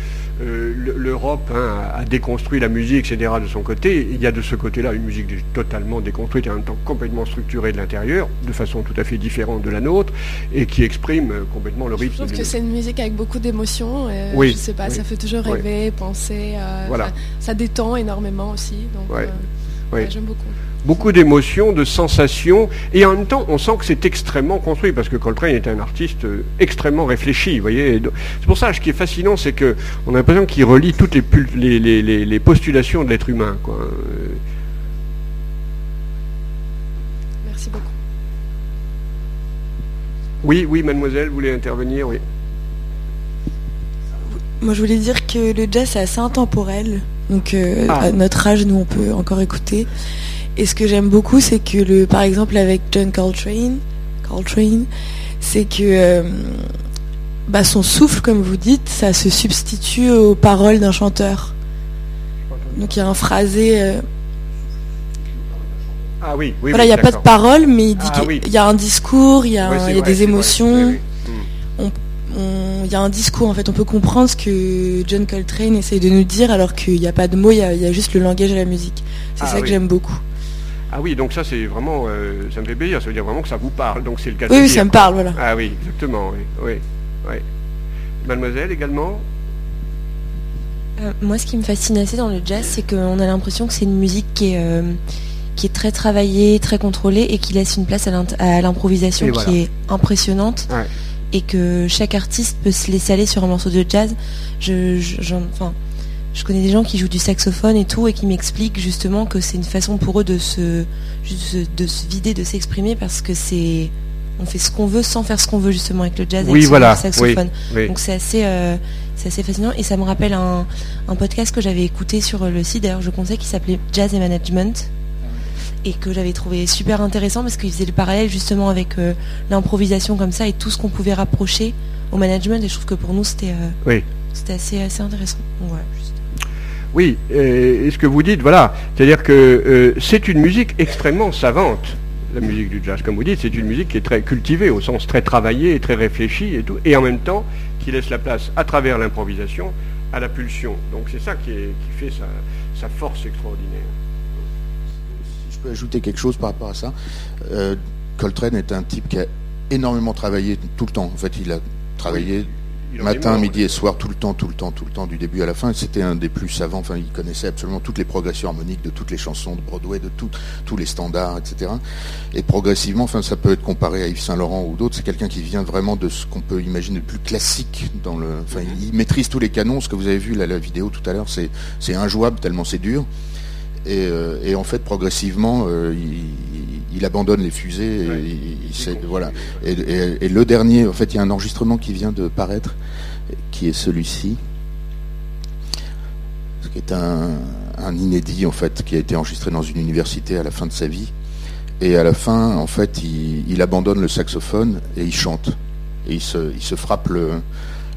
euh, l'Europe hein, a déconstruit la musique, etc., de son côté, il y a de ce côté-là une musique totalement déconstruite et en même temps complètement structurée de l'intérieur, de façon tout à fait différente de la nôtre, et qui exprime euh, complètement le rythme. Je trouve que c'est une musique avec beaucoup d'émotions. Oui, je sais pas, ça fait toujours rêver, penser. voilà. Ça détend énormément aussi. Donc, j'aime beaucoup beaucoup d'émotions, de sensations, et en même temps, on sent que c'est extrêmement construit, parce que Coltrane est un artiste euh, extrêmement réfléchi, vous voyez. C'est pour ça, ce qui est fascinant, c'est qu'on a l'impression qu'il relie toutes les, les, postulations de l'être humain. Quoi. Merci beaucoup. Oui, oui, mademoiselle, vous voulez intervenir, oui. Moi, je voulais dire que le jazz, c'est assez intemporel. Donc, euh, ah. à notre âge, nous, on peut encore écouter. Et ce que j'aime beaucoup, c'est que le, par exemple avec John Coltrane, Coltrane, c'est que euh, bah, son souffle, comme vous dites, ça se substitue aux paroles d'un chanteur. Donc il y a un phrasé. Euh, ah oui, oui. Voilà, il n'y a pas de paroles, mais il dit ah qu'il y a un discours, il y a, des émotions. Il y a un discours en fait, on peut comprendre ce que John Coltrane essaye de nous dire alors qu'il n'y a pas de mots, il y, a juste le langage et la musique. C'est ah ça que j'aime beaucoup. Ah oui, donc ça c'est vraiment, euh, ça me fait plaisir, ça veut dire vraiment que ça vous parle, donc c'est le cas Oui, oui ça me parle, voilà. Ah oui, exactement, oui. oui, Mademoiselle également euh, Moi ce qui me fascine assez dans le jazz, c'est qu'on a l'impression que c'est une musique qui est, euh, qui est très travaillée, très contrôlée et qui laisse une place à l'improvisation qui est impressionnante. Et que chaque artiste peut se laisser aller sur un morceau de jazz. Je, enfin, je connais des gens qui jouent du saxophone et tout et qui m'expliquent justement que c'est une façon pour eux de se, de se vider, de s'exprimer parce que c'est on fait ce qu'on veut sans faire ce qu'on veut justement avec le jazz et le saxophone. Donc c'est assez, euh, c'est assez fascinant et ça me rappelle un, podcast que j'avais écouté sur le site d'ailleurs je conseille qui s'appelait Jazz et Management et que j'avais trouvé super intéressant parce qu'il faisait le parallèle justement avec euh, l'improvisation comme ça et tout ce qu'on pouvait rapprocher au management et je trouve que pour nous c'était euh, c'était assez, assez intéressant. Oui, et, ce que vous dites, voilà, c'est-à-dire que euh, c'est une musique extrêmement savante, la musique du jazz, comme vous dites, c'est une musique qui est très cultivée, au sens très travaillé et très réfléchi et tout, et en même temps qui laisse la place, à travers l'improvisation, à la pulsion. Donc c'est ça qui, fait sa, force extraordinaire. Si je peux ajouter quelque chose par rapport à ça, euh, Coltrane est un type qui a énormément travaillé tout le temps. En fait, il a travaillé Matin, midi et soir, tout le temps, tout le temps, tout le temps, du début à la fin. C'était un des plus savants. Enfin, il connaissait absolument toutes les progressions harmoniques de toutes les chansons de Broadway, de tous les standards, etc. Et progressivement, enfin, ça peut être comparé à Yves Saint Laurent ou d'autres. C'est quelqu'un qui vient vraiment de ce qu'on peut imaginer de plus classique dans le. Enfin, il maîtrise tous les canons. Ce que vous avez vu là, la vidéo tout à l'heure, c'est injouable tellement c'est dur. Euh, et, en fait, progressivement, euh, il, abandonne les fusées. Et, voilà. Et, le dernier, en fait, il y a un enregistrement qui vient de paraître, qui est celui-ci, qui est un, inédit en fait, qui a été enregistré dans une université à la fin de sa vie. Et à la fin, en fait, il, abandonne le saxophone et il chante. Et il se, il se frappe le,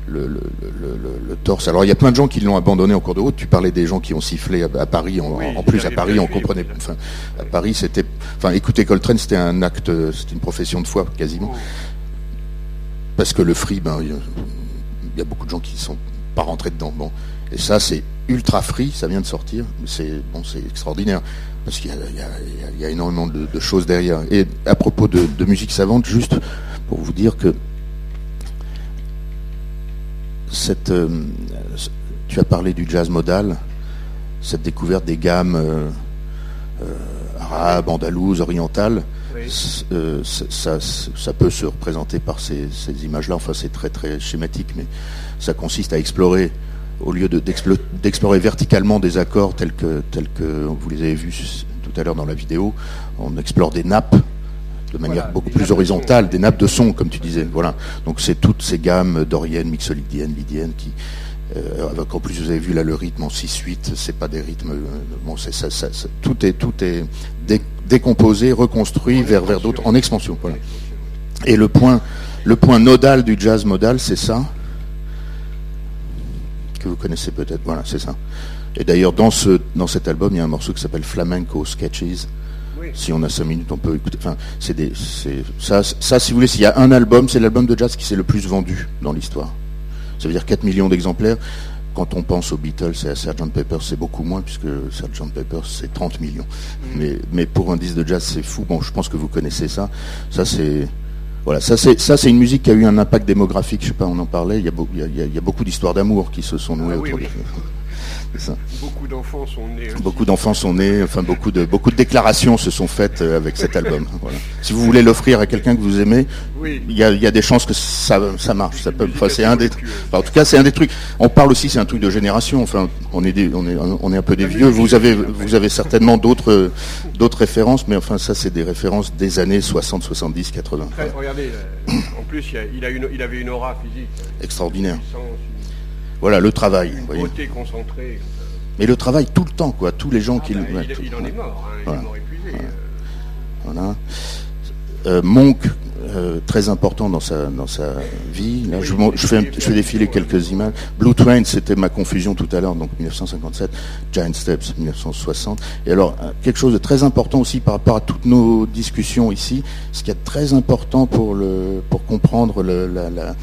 le, torse. Alors il y a plein de gens qui l'ont abandonné en cours de route. Tu parlais des gens qui ont sifflé à, Paris. En, plus, à Paris, on comprenait. Enfin, à Paris, c'était. Enfin, écouter Coltrane, c'était un acte, c'était une profession de foi quasiment. Parce que le free, ben, il y, a beaucoup de gens qui ne sont pas rentrés dedans. Bon, et ça, c'est ultra free. Ça vient de sortir. C'est bon, c'est extraordinaire parce qu'il y, a énormément de, choses derrière. Et à propos de, de musique savante, juste pour vous dire que cette, euh, tu as parlé du jazz modal, cette découverte des gammes euh, euh, arabes, andalouses, orientales. ça, peut se représenter par ces, images-là. Enfin, c'est très très schématique, mais ça consiste à explorer, au lieu d'explorer verticalement des accords tels que, tels que vous les avez vus tout à l'heure dans la vidéo, on explore des nappes de manière beaucoup plus horizontale, des nappes de son, comme tu disais. Voilà. Donc c'est toutes ces gammes doriennes, mixolydiennes, lydiennes, qui, euh, avec en plus vous avez vu là le rythme en 6-8, c'est pas des rythmes. Euh, bon, c'est ça, tout est tout est décomposé, reconstruit vers vers d'autres en expansion. Voilà. Et le point le point nodal du jazz modal, c'est ça que vous connaissez peut-être. Voilà, c'est ça. Et d'ailleurs dans ce dans cet album, il y a un morceau qui s'appelle Flamenco Sketches Si on a cinq minutes, on peut écouter. Enfin, c'est des, ça, ça, si vous voulez, s'il y a un album, c'est l'album de jazz qui s'est le plus vendu dans l'histoire. Ça veut dire 4 millions d'exemplaires. Quand on pense aux Beatles et à Sgt Pepper, c'est beaucoup moins, puisque Sgt Pepper, c'est 30 millions. Mm. Mais, mais pour un disque de jazz, c'est fou. Bon, je pense que vous connaissez ça. Ça, c'est, voilà, ça c'est ça c'est une musique qui a eu un impact démographique. Je sais pas, on en parlait. Il y a, il y a, beaucoup d'histoires d'amour qui se sont nouées ah autour de Beaucoup d'enfants sont nés. Beaucoup d'enfants sont nés, enfin beaucoup de beaucoup de déclarations se sont faites euh, avec cet album. Si vous voulez l'offrir à quelqu'un que vous aimez, il y, a, des chances que ça, ça marche. Ça peut, c'est un des, en tout cas, c'est un des trucs. On parle aussi, c'est un truc de génération. Enfin, on est on est on est un peu des vieux. Vous avez vous avez certainement d'autres d'autres références, mais enfin ça, c'est des références des années 60, 70, 80. regardez, en plus, il, a une, il avait une aura physique extraordinaire. Voilà, le travail. Beauté concentrée. Mais le travail tout le temps, quoi. Tous les gens ah qui bah, le. Il, il, en est mort, hein, il est mort épuisé. Voilà. Euh, Monk, euh, très important dans sa, dans sa vie. Là, je, je, fais, je fais défiler quelques images. Blue Train, c'était ma confusion tout à l'heure, donc 1957. Giant Steps, 1960. Et alors, euh, quelque chose de très important aussi par rapport à toutes nos discussions ici, ce qui est très important pour, le, pour comprendre le, la, la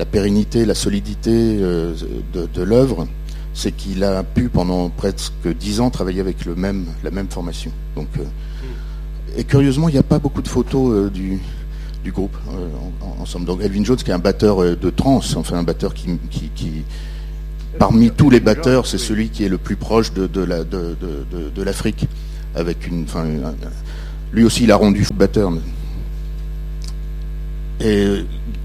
la pérennité, la solidité euh, de, l'œuvre, c'est qu'il a pu pendant presque dix ans travailler avec le même, la même formation. Donc, euh, et curieusement, il n'y a pas beaucoup de photos euh, du, groupe ensemble. Donc Elvin Jones, qui est un batteur de trance, enfin un batteur qui, parmi tous les batteurs, c'est celui qui est le plus proche de, de la, de, de, l'Afrique. Avec une, lui aussi, il a rendu batteur.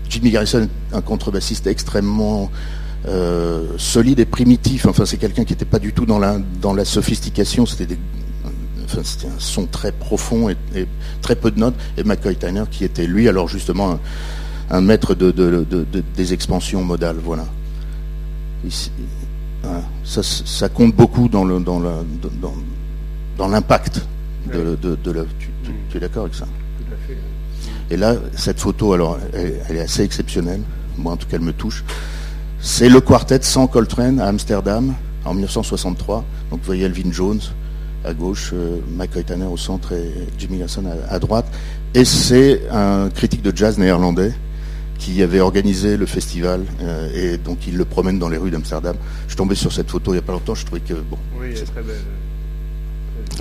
Jimmy Garrison, un contrebassiste extrêmement euh, solide et primitif. Enfin, c'est quelqu'un qui n'était pas du tout dans la, dans la sophistication. C'était un son très profond et, très peu de notes. Et McCoy Tyner, qui était lui, alors justement, un, maître de, des expansions modales. Voilà. Hein, ça, compte beaucoup dans le dans dans, l'impact de, l'œuvre. tu es d'accord avec ça? Et là, cette photo, alors, elle, est assez exceptionnelle. Moi, en tout cas, elle me touche. C'est le quartet sans Coltrane à Amsterdam en 1963. Donc, vous voyez Elvin Jones à gauche, euh, Mike Tanner au centre et Jimmy Garrison à, droite. Et c'est un critique de jazz néerlandais qui avait organisé le festival euh, et donc il le promène dans les rues d'Amsterdam. Je suis tombé sur cette photo il n'y a pas longtemps, je trouvais que bon. Oui, elle est très belle.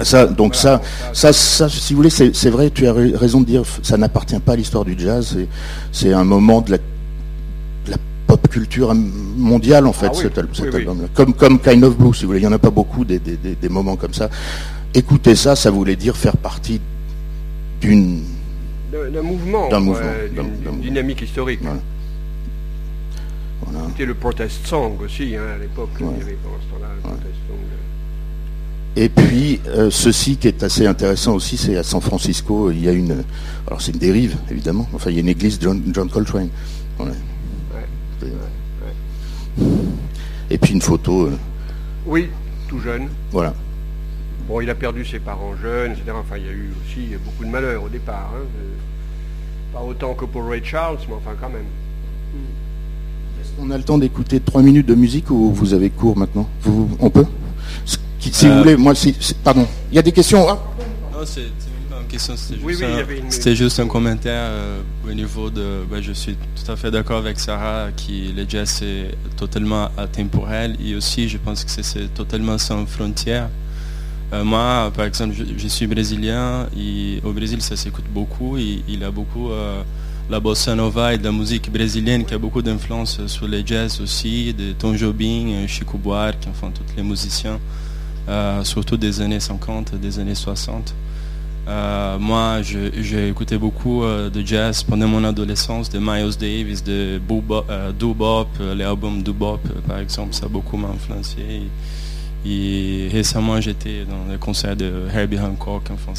Ça, donc ça, ça, ça, si vous voulez, c'est vrai, tu as raison de dire, ça n'appartient pas à l'histoire du jazz. C'est un moment de la, pop culture mondiale en fait, ah cet, album-là. Comme, comme Kind of Blue, si vous voulez. Il n'y en a pas beaucoup des, moments comme ça. Écouter ça, ça voulait dire faire partie d'une d'un mouvement, d'une dynamique historique. C'était le protest song aussi hein, à l'époque. Il y avait pendant ce temps-là le protest song. Et puis, euh, ceci qui est assez intéressant aussi, c'est à San Francisco, il y a une. Alors, c'est une dérive, évidemment. Enfin, il y a une église John, John Coltrane. Et puis une photo. Euh, oui, tout jeune. Voilà. Bon, il a perdu ses parents jeunes, etc. Enfin, il y a eu aussi beaucoup de malheurs au départ. Hein. Pas autant que pour Ray Charles, mais enfin, quand même. Est-ce qu'on a le temps d'écouter trois minutes de musique ou vous avez cours maintenant? Vous, On peut? Si vous euh, voulez, moi, si, pardon. Il y a des questions hein? Non, c'est pas une question, c'était juste, un, commentaire euh, au niveau de. Ben, je suis tout à fait d'accord avec Sarah, qui le jazz c'est totalement intemporel et aussi je pense que c'est totalement sans frontières. Euh, moi, par exemple, je, suis brésilien et au Brésil ça s'écoute beaucoup et il a beaucoup la bossa nova et de la musique brésilienne qui a beaucoup d'influence sur les jazz aussi, de Tom Jobim, Chico Buarque, enfin tous les musiciens. Euh, surtout des années 50, des années 60. Euh, moi, j'ai écouté beaucoup euh, de jazz pendant mon adolescence, de Miles Davis, de Doo-Bop, l'album Doo-Bop, par exemple, ça a beaucoup m'a influencé. Et récemment, j'étais dans le concert de Herbie Hancock. Enfin,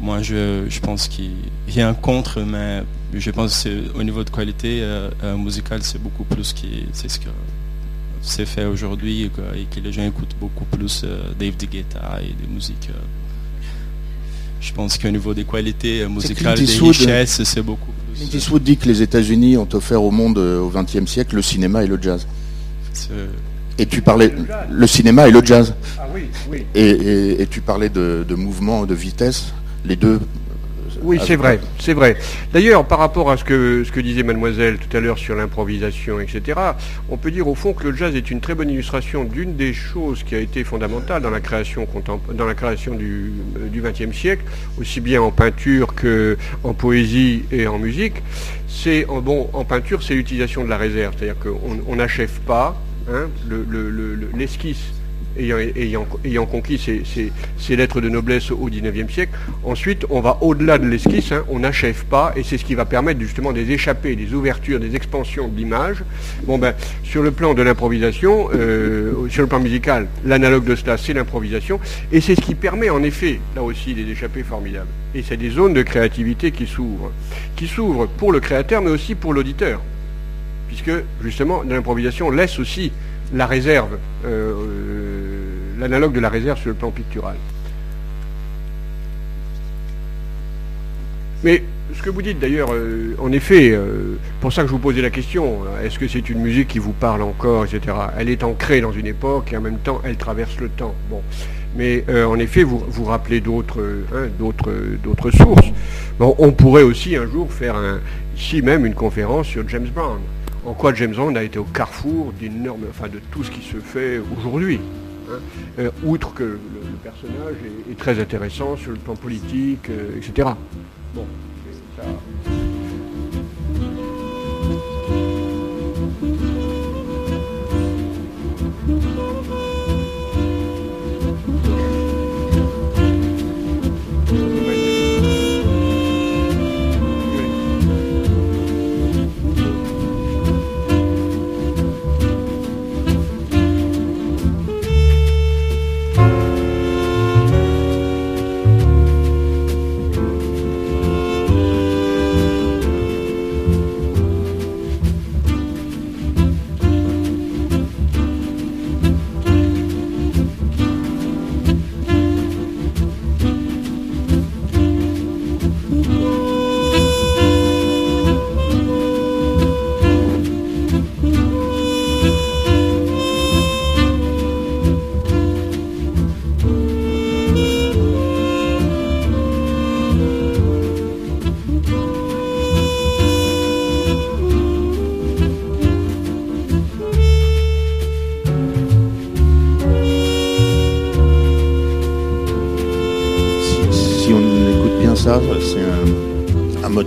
moi, je, pense qu'il un contre, mais je pense qu'au niveau de qualité musicale, c'est beaucoup plus que c'est ce que c'est fait aujourd'hui et, que les gens écoutent beaucoup plus euh, Dave Guetta et des musiques. Euh, je pense qu'au niveau des qualités euh, musicales, des richesses, c'est beaucoup plus. Clint Eastwood dit que les États-Unis ont offert au monde au XXe siècle le cinéma et le jazz. Et tu parlais le, cinéma et le jazz. Ah oui, oui. Et, tu parlais de, de mouvement, de vitesse. Les deux oui, c'est vrai, c'est vrai. D'ailleurs, par rapport à ce que, ce que disait mademoiselle tout à l'heure sur l'improvisation, etc., on peut dire au fond que le jazz est une très bonne illustration d'une des choses qui a été fondamentale dans la création, dans la création du XXe siècle, aussi bien en peinture qu'en poésie et en musique. C'est, en, bon, en peinture, c'est l'utilisation de la réserve, c'est-à-dire qu'on n'achève pas hein, l'esquisse ayant, conquis ces, lettres de noblesse au XIXe siècle. Ensuite, on va au-delà de l'esquisse, hein, on n'achève pas, et c'est ce qui va permettre justement des échappées, des ouvertures, des expansions de l'image. Bon ben, sur le plan de l'improvisation, euh, sur le plan musical, l'analogue de cela, c'est l'improvisation, et c'est ce qui permet en effet, là aussi, des échappées formidables. Et c'est des zones de créativité qui s'ouvrent, qui s'ouvrent pour le créateur, mais aussi pour l'auditeur, puisque justement, l'improvisation laisse aussi la réserve. Euh, l'analogue de la réserve sur le plan pictural. Mais ce que vous dites d'ailleurs, euh, en effet, euh, pour ça que je vous posais la question, est-ce que c'est une musique qui vous parle encore, etc. Elle est ancrée dans une époque et en même temps elle traverse le temps. Bon. Mais euh, en effet, vous vous rappelez d'autres hein, sources. On pourrait aussi un jour faire ici même une conférence sur James Brown. En quoi James Brown a été au carrefour d'énormes, enfin de tout ce qui se fait aujourd'hui. Hein. Euh, outre que le, personnage est, très intéressant sur le plan politique, euh, etc.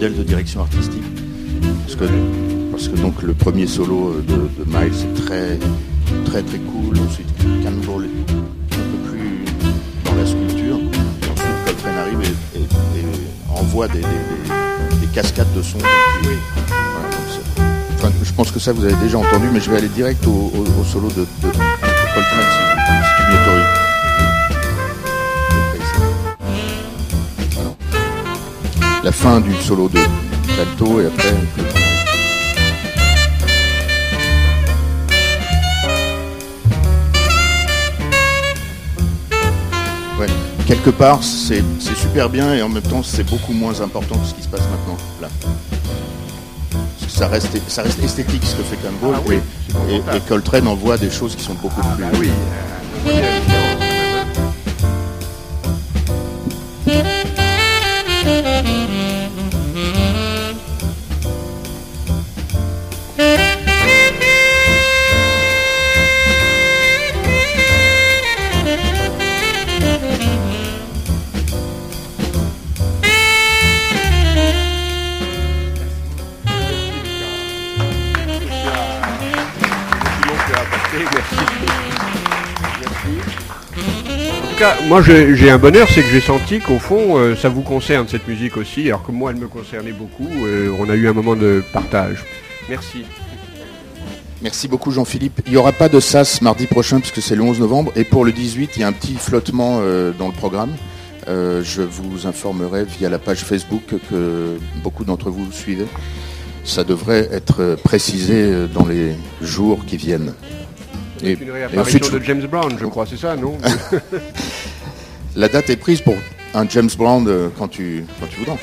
de direction artistique. Parce que, parce que donc le premier solo de, Miles est très très très cool. Ensuite Campbell est un peu plus dans la sculpture. ensuite Coltrane arrive et, envoie des, cascades de sons. je pense que ça vous avez déjà entendu, mais je vais aller direct au, solo de, de, la fin du solo de d'alto et après Ouais. Quelque part, c'est super bien et en même temps, c'est beaucoup moins important que ce qui se passe maintenant. Là. Ça reste, ça reste esthétique ce que fait Campbell ah et, et, Coltrane envoie des choses qui sont beaucoup plus. Ah oui. Moi j'ai un bonheur, c'est que j'ai senti qu'au fond, euh, ça vous concerne cette musique aussi, alors que moi elle me concernait beaucoup. Euh, on a eu un moment de partage. Merci. Merci beaucoup Jean-Philippe. Il n'y aura pas de SAS mardi prochain puisque c'est le 11 novembre. Et pour le 18, il y a un petit flottement euh, dans le programme. je vous informerai via la page Facebook que beaucoup d'entre vous suivez. Ça devrait être précisé dans les jours qui viennent. Et, une réapparition de James Brown, je crois, c'est ça, non La date est prise pour un James Brown euh, quand tu, quand tu voudras.